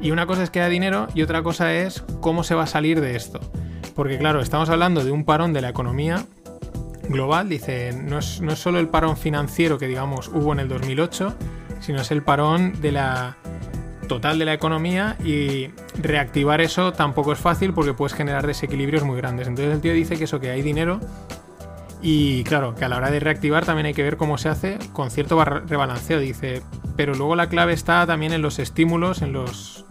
Y una cosa es que haya dinero y otra cosa es cómo se va a salir de esto. Porque claro, estamos hablando de un parón de la economía global, dice, no es, no es solo el parón financiero que digamos hubo en el 2008, sino es el parón de la total de la economía y reactivar eso tampoco es fácil porque puedes generar desequilibrios muy grandes. Entonces el tío dice que eso, que hay dinero y claro, que a la hora de reactivar también hay que ver cómo se hace con cierto rebalanceo, dice. Pero luego la clave está también en los estímulos, en los.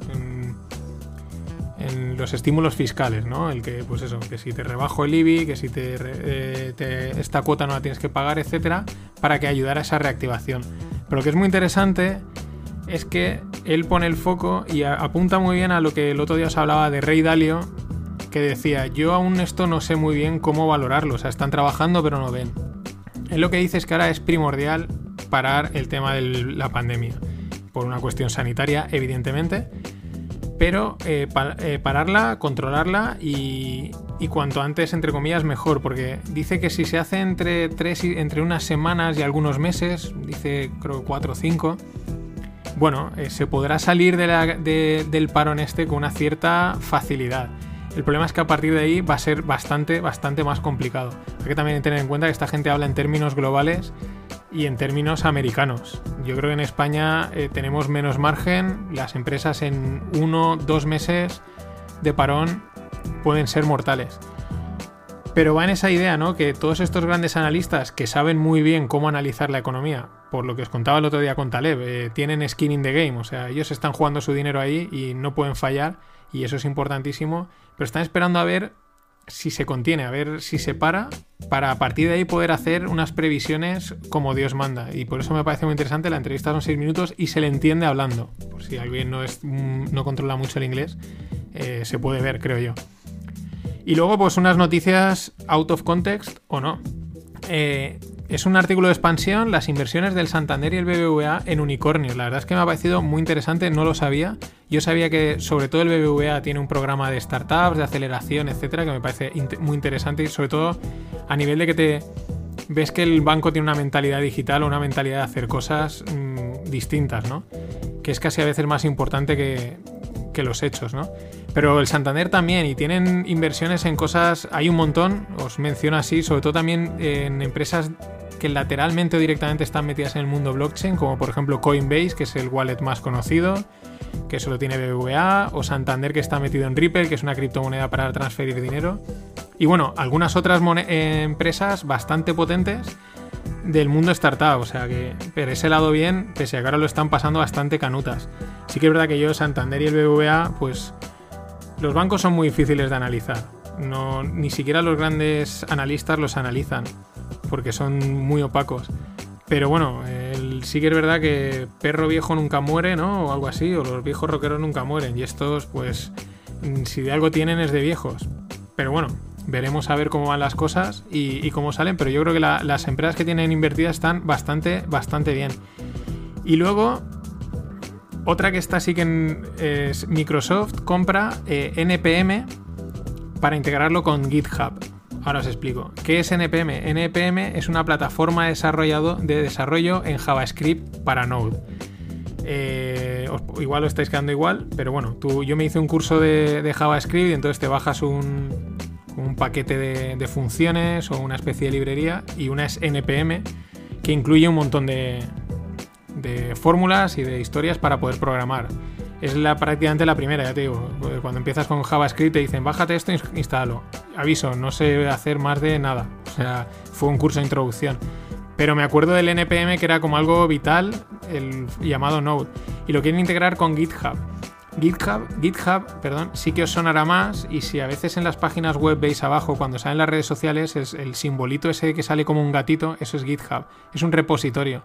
En los estímulos fiscales, ¿no? El que, pues eso, que si te rebajo el IBI, que si eh, te- esta cuota no la tienes que pagar, etcétera, para que ayudara a esa reactivación. Pero lo que es muy interesante es que él pone el foco y apunta muy bien a lo que el otro día os hablaba de Rey Dalio, que decía, yo aún esto no sé muy bien cómo valorarlo, o sea, están trabajando pero no ven. Él lo que dice es que ahora es primordial parar el tema de la pandemia, por una cuestión sanitaria, evidentemente, pero eh, eh, pararla, controlarla y, cuanto antes, entre comillas, mejor, porque dice que si se hace entre, tres y, unas semanas y algunos meses, dice creo cuatro o cinco, bueno, eh, se podrá salir de la- de- del parón este con una cierta facilidad. El problema es que a partir de ahí va a ser bastante, bastante más complicado. Hay que también tener en cuenta que esta gente habla en términos globales y en términos americanos. Yo creo que en España eh, tenemos menos margen, las empresas en uno, dos meses de parón pueden ser mortales. Pero va en esa idea, ¿no? Que todos estos grandes analistas que saben muy bien cómo analizar la economía, por lo que os contaba el otro día con Taleb, eh, tienen skin in the game, o sea, ellos están jugando su dinero ahí y no pueden fallar, y eso es importantísimo, pero están esperando a ver si se contiene, a ver si se para, para a partir de ahí poder hacer unas previsiones como Dios manda. Y por eso me parece muy interesante, la entrevista son seis minutos y se le entiende hablando. Por si alguien no, es, mm, no controla mucho el inglés, eh, se puede ver, creo yo. Y luego, pues unas noticias out of context o no. Eh, es un artículo de expansión, las inversiones del Santander y el BBVA en unicornios. La verdad es que me ha parecido muy interesante, no lo sabía. Yo sabía que sobre todo el BBVA tiene un programa de startups, de aceleración, etcétera, que me parece muy interesante y sobre todo a nivel de que te ves que el banco tiene una mentalidad digital o una mentalidad de hacer cosas mm, distintas, ¿no? Que es casi a veces más importante que, que los hechos, ¿no? Pero el Santander también, y tienen inversiones en cosas, hay un montón, os menciono así, sobre todo también en empresas que lateralmente o directamente están metidas en el mundo blockchain, como por ejemplo Coinbase, que es el wallet más conocido, que solo tiene BBVA, o Santander, que está metido en Ripple, que es una criptomoneda para transferir dinero. Y bueno, algunas otras eh, empresas bastante potentes del mundo startup, o sea que por ese lado bien, pese a que ahora lo están pasando bastante canutas. Sí que es verdad que yo, Santander y el BBVA, pues los bancos son muy difíciles de analizar. No, ni siquiera los grandes analistas los analizan, porque son muy opacos. Pero bueno, sí que es verdad que perro viejo nunca muere, ¿no? O algo así, o los viejos rockeros nunca mueren. Y estos, pues, si de algo tienen es de viejos. Pero bueno, veremos a ver cómo van las cosas y, cómo salen, pero yo creo que las empresas que tienen invertidas están bastante, bastante bien. Y luego, otra que está así que es Microsoft compra eh, NPM para integrarlo con GitHub. Ahora os explico. ¿Qué es NPM? NPM es una plataforma desarrollado, de desarrollo en JavaScript para Node. Eh, igual lo estáis quedando igual, pero bueno, tú, yo me hice un curso de, de JavaScript y entonces te bajas un, un paquete de, funciones o una especie de librería y una es npm que incluye un montón de, fórmulas y de historias para poder programar. Es la, prácticamente la primera, ya te digo. Cuando empiezas con JavaScript te dicen, bájate esto e instálalo. Aviso, no sé hacer más de nada. O sea, fue un curso de introducción. Pero me acuerdo del NPM que era como algo vital, el llamado Node. Y lo quieren integrar con GitHub. GitHub, GitHub, perdón, sí que os sonará más y si a veces en las páginas web veis abajo cuando salen las redes sociales es el simbolito ese que sale como un gatito, eso es GitHub, es un repositorio.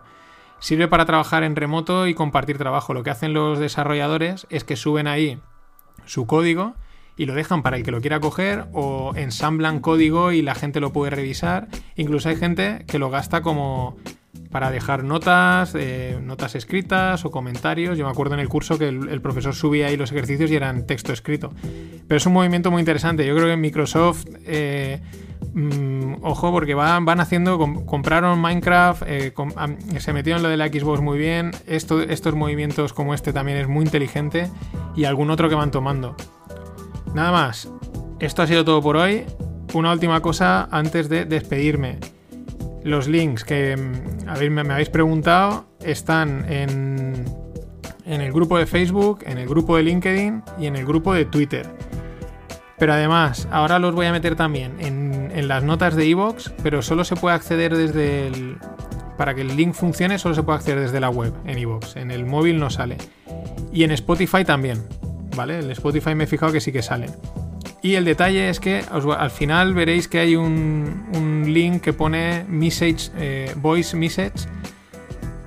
Sirve para trabajar en remoto y compartir trabajo. Lo que hacen los desarrolladores es que suben ahí su código y lo dejan para el que lo quiera coger o ensamblan código y la gente lo puede revisar. Incluso hay gente que lo gasta como para dejar notas, eh, notas escritas o comentarios. Yo me acuerdo en el curso que el, profesor subía ahí los ejercicios y eran texto escrito. Pero es un movimiento muy interesante. Yo creo que Microsoft, eh, mm, ojo, porque van, van haciendo, compraron Minecraft, eh, se metieron en lo de la Xbox muy bien. estos movimientos como este también es muy inteligente y algún otro que van tomando. Nada más. Esto ha sido todo por hoy. Una última cosa antes de despedirme. Los links que mm, me, habéis preguntado están en, en el grupo de Facebook, en el grupo de LinkedIn y en el grupo de Twitter. Pero además, ahora los voy a meter también en, en las notas de iVoox, pero solo se puede acceder desde el... Para que el link funcione, solo se puede acceder desde la web, en iVoox. En el móvil no sale. Y en Spotify también, ¿vale? En Spotify me he fijado que sí que salen. Y el detalle es que al final veréis que hay un, link que pone message, eh, voice message,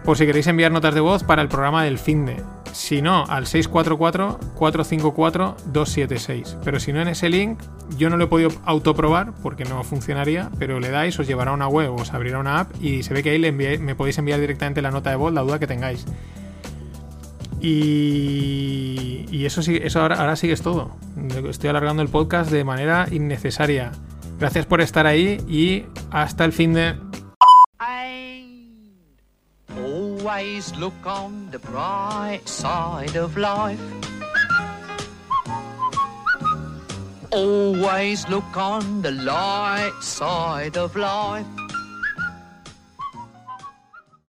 por si queréis enviar notas de voz para el programa del fin de. Si no, al 644-454-276. Pero si no en ese link, yo no lo he podido autoprobar porque no funcionaría, pero le dais, os llevará a una web, os abrirá una app y se ve que ahí me podéis enviar directamente la nota de voz, la duda que tengáis. Y, eso sí, eso ahora, ahora sí es todo. Estoy alargando el podcast de manera innecesaria. Gracias por estar ahí y hasta el fin de. Always look on the bright side of life. Always look on the light side of life.